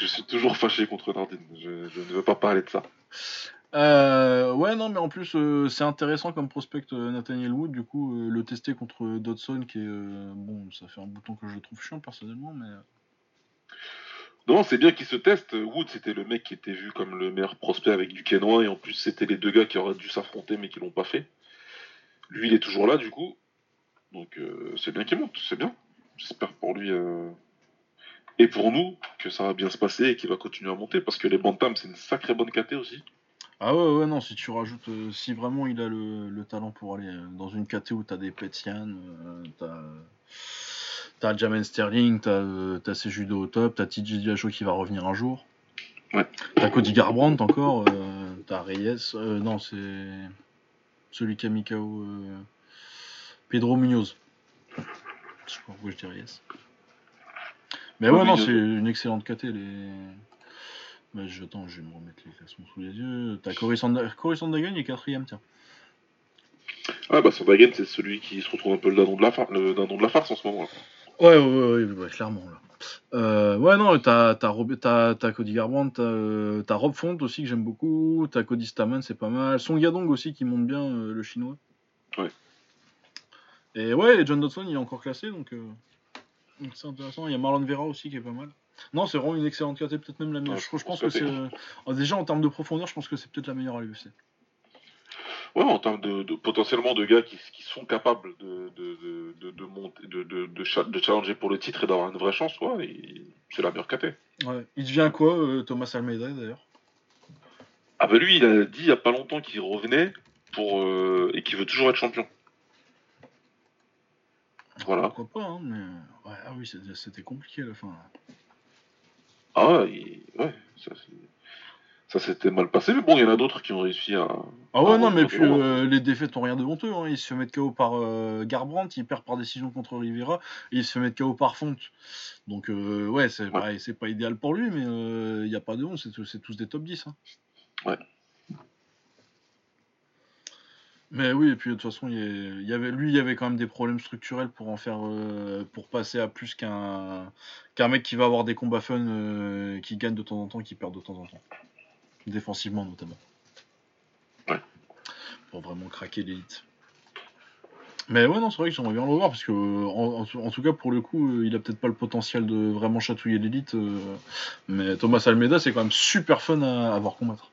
Je suis toujours fâché contre Nardine, je, je ne veux pas parler de ça. Euh, ouais, non, mais en plus, euh, c'est intéressant comme prospect euh, Nathaniel Wood. Du coup, euh, le tester contre Dodson, qui est. bon, ça fait un bouton que je trouve chiant personnellement, mais. Non, c'est bien qu'il se teste. Wood, c'était le mec qui était vu comme le meilleur prospect avec du Kenois, et en plus, c'était les deux gars qui auraient dû s'affronter, mais qui l'ont pas fait. Lui, il est toujours là, du coup. Donc, c'est bien qu'il monte, c'est bien. J'espère pour lui et pour nous que ça va bien se passer et qu'il va continuer à monter, parce que les Bantams, c'est une sacrée bonne KT aussi. Ah ouais, ouais, non, si tu rajoutes. euh, si vraiment il a le, le talent pour aller euh, dans une KT où t'as des Petian, euh, t'as. T'as Jamen Sterling, t'as t'as ses judo au top, t'as TJ Dillashaw qui va revenir un jour. Ouais. T'as Cody Garbrandt encore, t'as Reyes, euh, non, c'est celui qui a mis KO Pedro Munoz. Je sais pas pourquoi je dis Reyes. Mais ouais, non, c'est une excellente KT. Les... Bah, je, vais me remettre les classements sous les yeux. T'as Cory Sanda- Cory Sandhagen, il est quatrième, tiens. Ah, bah, Sandagen, c'est celui qui se retrouve un peu le dindon de la, far- le dindon de la farce en ce moment. là. Ouais, ouais, ouais, ouais, ouais, clairement. Là. Euh, ouais, non, t'as, t'as, Rob- t'as, t'as Cody Garbrandt, t'as, t'as Rob Font aussi que j'aime beaucoup, t'as Cody Stamen, c'est pas mal. Song Yadong aussi qui monte bien, euh, le chinois. Ouais. Et ouais, John Dodson il est encore classé, donc, euh, donc c'est intéressant. Il y a Marlon Vera aussi qui est pas mal. Non, c'est vraiment une excellente KT, peut-être même la meilleure. Ouais, je, je pense que c'est. Euh, oh, déjà en termes de profondeur, je pense que c'est peut-être la meilleure à l'UFC. Ouais, en termes de, de- potentiellement de gars qui, qui sont capables de, de, de, de, de monter, de, de, de, cha- de challenger pour le titre et d'avoir une vraie chance, ouais, c'est la meilleure KT. Ouais. Il devient quoi, euh, Thomas Almeida d'ailleurs? Ah bah lui, il a dit il y a pas longtemps qu'il revenait pour euh, et qu'il veut toujours être champion. Voilà. Pourquoi pas, hein, mais. Ouais, ah oui, c'était, c'était compliqué à la fin. là. Ah ouais, ça, s'était mal passé, mais bon, il y en a d'autres qui ont réussi à. Ah ouais, à non, mais puis euh, les défaites ont rien de honteux. Hein. Il se mettre KO par euh, Garbrandt, il perd par décision contre Rivera, et il se mettre KO par Font. Donc, euh, ouais, c'est pas idéal pour lui, mais il n'y a pas de honte, c'est, tous- c'est tous des top 10. hein. Ouais. Mais oui, et puis de toute façon, il y, avait, lui, il y avait quand même des problèmes structurels pour en faire, euh, pour passer à plus qu'un, qu'un mec qui va avoir des combats fun, euh, qui gagne de temps en temps, qui perd de temps en temps. Défensivement notamment. Ouais. Pour vraiment craquer l'élite. Mais ouais, non, c'est vrai que j'aimerais bien le revoir parce que, en, en- en tout cas, pour le coup, euh, il a peut-être pas le potentiel de vraiment chatouiller l'élite. euh, mais Thomas Almeida, c'est quand même super fun à, à voir combattre.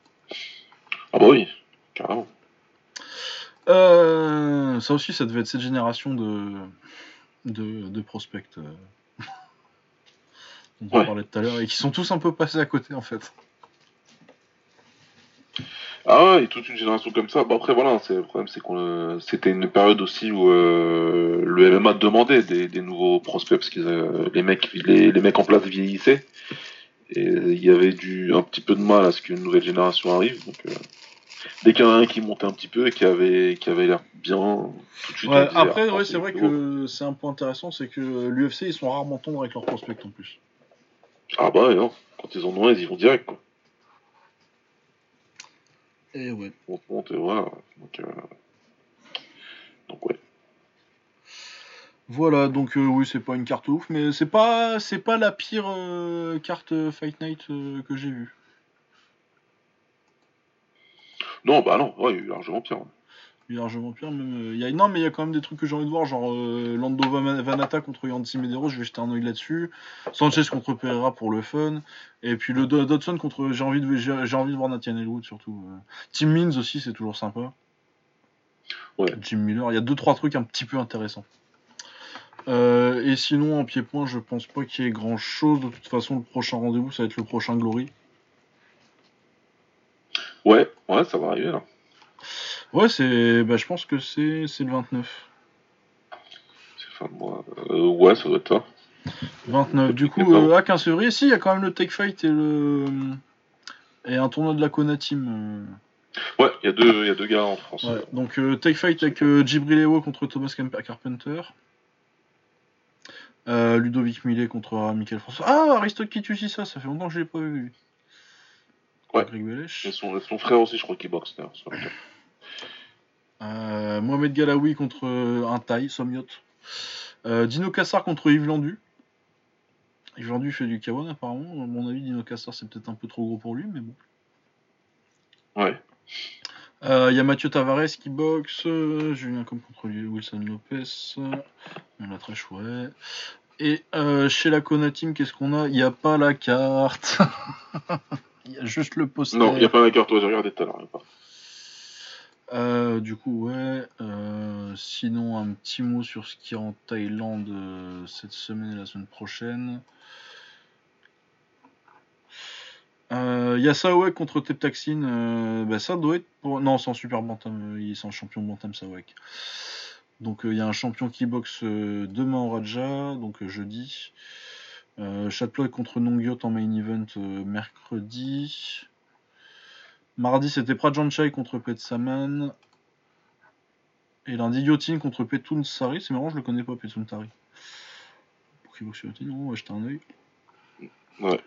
Ah bah oui, carrément. Euh, ça aussi, ça devait être cette génération de, de, de prospects euh, dont on Ouais. parlait tout à l'heure et qui sont tous un peu passés à côté en fait. Ah ouais, et toute une génération comme ça. Bon après voilà, c'est le problème, c'est qu'on euh, c'était une période aussi où euh, le MMA demandait des, des nouveaux prospects parce que les mecs les, les mecs en place vieillissaient et il y avait du un petit peu de mal à ce qu'une nouvelle génération arrive. Donc dès qu'il y en a un qui montait un petit peu et qui avait qui avait l'air bien, tout de suite. Ouais, après, ouais, c'est vrai que c'est un point intéressant, c'est que l'UFC ils sont rarement tendres avec leurs prospects en plus. ah bah non, quand ils en ont un, ils y vont direct quoi. Et ouais. On te monte et voilà. Donc, euh, donc ouais. Voilà, donc euh, oui, c'est pas une carte ouf, mais c'est pas c'est pas la pire euh, carte euh, Fight Night euh, que j'ai vue. Non bah non, ouais, il y a eu largement pire. ouais. Il est largement pire. Même, euh, il y a, non, mais il y a quand même des trucs que j'ai envie de voir, genre euh, Lando Van- Vanata contre Yancy Medeiros, je vais jeter un oeil là-dessus. Sanchez contre Pereira pour le fun. Et puis le Do- Dodson contre. J'ai envie, de, j'ai, envie de voir Nathan Elwood surtout. euh. Tim Means aussi, c'est toujours sympa. Ouais. Jim Miller, il y a deux trois trucs un petit peu intéressants. Euh, et sinon, en pied-point, je pense pas qu'il y ait grand chose. De toute façon, le prochain rendez-vous, ça va être le prochain Glory. Ouais, ouais, ça va arriver là. Ouais, c'est, bah, je pense que c'est, c'est le 29. C'est fin de mois. Euh, ouais, ça doit être ça. 29. Du coup, euh, à 15 février, si, il y a quand même le Tech Fight et le et un tournoi de la Kona Team. Ouais, il y, a deux- il y a deux gars en France. euh. Ouais. Donc euh, Tech Fight avec euh, Djibril Ewo contre Thomas Carpenter. Euh, Ludovic Millet contre euh, Michael François. Ah, Aristote Kitusi, ça, ça fait longtemps que je l'ai pas vu. Ouais. Greg Belech. Et son, son frère aussi, je crois qu'il boxe. Euh, Mohamed Galaoui contre euh, un Thaï, Somyot. Euh, Dino Kassar contre Yves Landu. Yves Landu fait du Kawan apparemment. À mon avis, Dino Kassar c'est peut-être un peu trop gros pour lui, mais bon. Ouais. Euh, Il y a Mathieu Tavares qui boxe. euh, Julien Combe contre lui, Wilson Lopez. euh, On l'a très chouette. Et euh, chez la Kona Team, qu'est-ce qu'on a? Il n'y a pas la carte. Il y a juste le poster. Non, il n'y a pas ouais, j'ai regardé tout à l'heure. Euh, du coup, ouais. euh, sinon, un petit mot sur ce qui est en Thaïlande euh, cette semaine et la semaine prochaine. Euh, Il y a Sawek contre Teptaxin. bah, ça doit être pour. Non, c'est en super bantam. Il est en champion bantam Sawek. Donc, il y a un champion qui boxe demain au Raja, donc jeudi. Euh, Chatploy contre Nongyot en main event euh, mercredi. Mardi, c'était Prajanchai contre Petsaman. Et lundi, Yotin contre Petun Sari. C'est marrant, je le connais pas, Petun Sari. Pour qu'il boxe Yotin, on va jeter un œil. Ouais.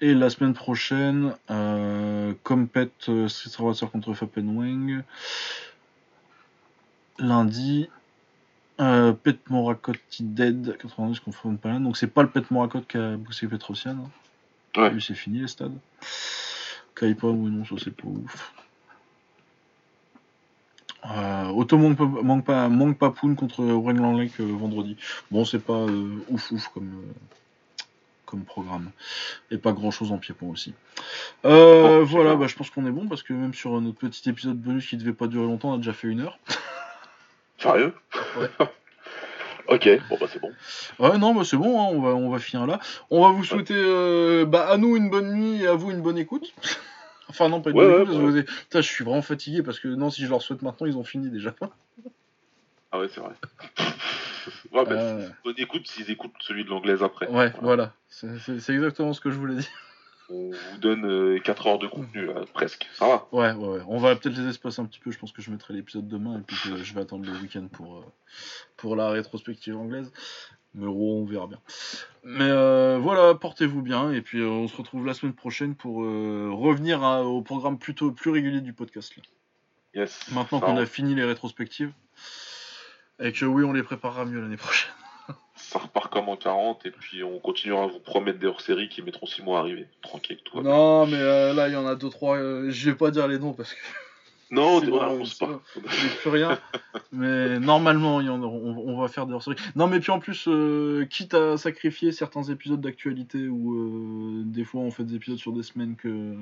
Et la semaine prochaine, euh, Compet euh, Street Racer contre Fapen Wang. Lundi, euh, Pet Morakot Dead 92 contre Von Palen. Donc c'est pas le Pet Morakot qui a boxé Petrosian. hein. Ouais. Lui, c'est fini les stades. Kaipa, oui, non, ça c'est pas ouf. Euh, Otto Mong- Mong- Pa- Mong Papoun contre Wang Langlek euh, vendredi. Bon, c'est pas euh, ouf ouf comme, euh, comme programme. Et pas grand chose en pied-point aussi. Euh, voilà, bah, je pense qu'on est bon parce que même sur notre petit épisode bonus qui devait pas durer longtemps, on a déjà fait une heure. Sérieux Ouais. Ok, bon bah c'est bon. Ouais, non, bah, c'est bon, hein, on, va, on va finir là. On va vous souhaiter euh, bah, à nous une bonne nuit et à vous une bonne écoute. enfin, non, pas une Ouais, bonne ouais, écoute, parce que ouais. vous avez- Putain, je suis vraiment fatigué parce que non, si je leur souhaite maintenant, ils ont fini déjà. Ah ouais, c'est vrai. ouais, bah, Euh. Bonne écoute s'ils écoutent celui de l'anglaise après. Ouais, voilà. C'est exactement ce que je voulais dire. On vous donne 4 heures de contenu, là, presque. Ça va. Ouais, ouais, ouais. On va peut-être les espacer un petit peu. Je pense que je mettrai l'épisode demain et puis que je vais attendre le week-end pour, euh, pour la rétrospective anglaise. Mais on verra bien. Mais euh, voilà, portez-vous bien et puis euh, on se retrouve la semaine prochaine pour euh, revenir à- au programme plutôt plus régulier du podcast. là. Yes. Maintenant qu'on a fini les rétrospectives et que oui, on les préparera mieux l'année prochaine. Ça repart comme en 40 et puis on continuera à vous promettre des hors-séries qui mettront 6 mois à arriver. Tranquille, bien. Non, mais euh, là, il y en a deux, trois. euh, je vais pas dire les noms parce que Non, on c'est pas. plus rien. Mais normalement, il y en aura- on, on va faire des hors-séries. Non, mais puis en plus, euh, quitte à sacrifier certains épisodes d'actualité où des fois on fait des épisodes sur des semaines que.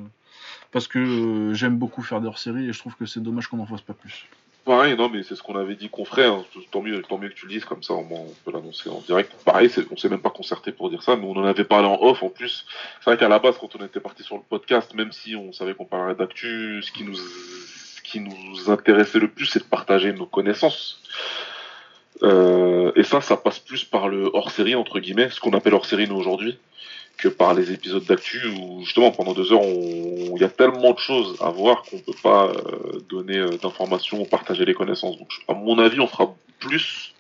Parce que j'aime beaucoup faire des hors-séries et je trouve que c'est dommage qu'on n'en fasse pas plus. Pareil, non, mais c'est ce qu'on avait dit qu'on ferait. hein. Tant, mieux, tant mieux que tu le dises, comme ça au moins on peut l'annoncer en direct. Pareil, on s'est même pas concerté pour dire ça, mais on en avait parlé en off en plus. C'est vrai qu'à la base, quand on était parti sur le podcast, même si on savait qu'on parlerait d'actu, ce qui nous, ce qui nous intéressait le plus, c'est de partager nos connaissances. Euh, et ça, ça passe plus par le hors-série, entre guillemets, ce qu'on appelle hors-série nous aujourd'hui, que par les épisodes d'actu où justement pendant deux heures, il y a tellement de choses à voir qu'on peut pas euh, donner euh, d'informations ou partager les connaissances. Donc, à mon avis, on fera plus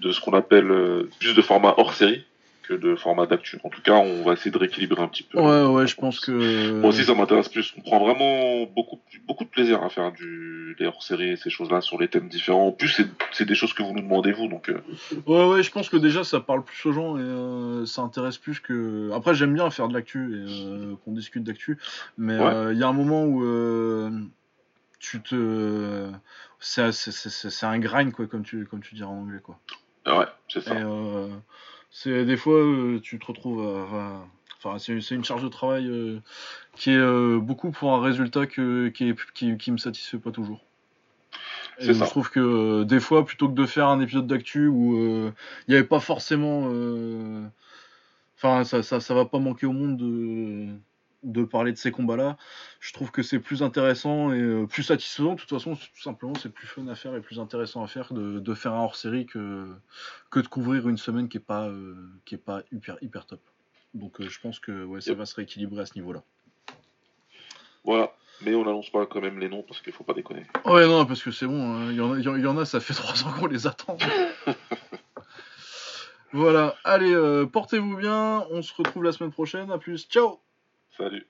de ce qu'on appelle euh, plus de format hors-série que de format d'actu. En tout cas, on va essayer de rééquilibrer un petit peu. Ouais, ouais, je pense que. Moi aussi, ça m'intéresse plus. On prend vraiment beaucoup, beaucoup de plaisir à faire du, les hors-séries ces choses-là sur les thèmes différents. En plus, c'est- des choses que vous nous demandez, vous. Donc, euh, Ouais, ouais, je pense que déjà ça parle plus aux gens et euh, ça intéresse plus que. Après, j'aime bien faire de l'actu et euh, qu'on discute d'actu, mais Ouais. il y a un moment où. tu te. C'est un grind, quoi, comme tu, comme tu dirais en anglais, quoi. Ouais, c'est ça. Et c'est des fois, euh, tu te retrouves à. à- Enfin, c'est une charge de travail euh, qui est euh, beaucoup pour un résultat que, qui, est, qui, qui me satisfait pas toujours. Et je trouve que euh, des fois, plutôt que de faire un épisode d'actu où euh, il n'y avait pas forcément. euh, Enfin, ça, ça, ça va pas manquer au monde de, de parler de ces combats-là. Je trouve que c'est plus intéressant et euh, plus satisfaisant. De toute façon, tout simplement, c'est plus fun à faire et plus intéressant à faire de, de faire un hors-série que, que de couvrir une semaine qui est pas, euh, qui est pas hyper, hyper top. Donc, euh, je pense que ouais, ça va se rééquilibrer à ce niveau-là. Voilà. Mais on n'annonce pas quand même les noms parce qu'il faut pas déconner. Ouais, non, parce que c'est bon, hein, il y, en a- il y il y en a, ça fait trois ans qu'on les attend. voilà, allez, euh, portez-vous bien, on se retrouve la semaine prochaine, à plus, ciao Salut.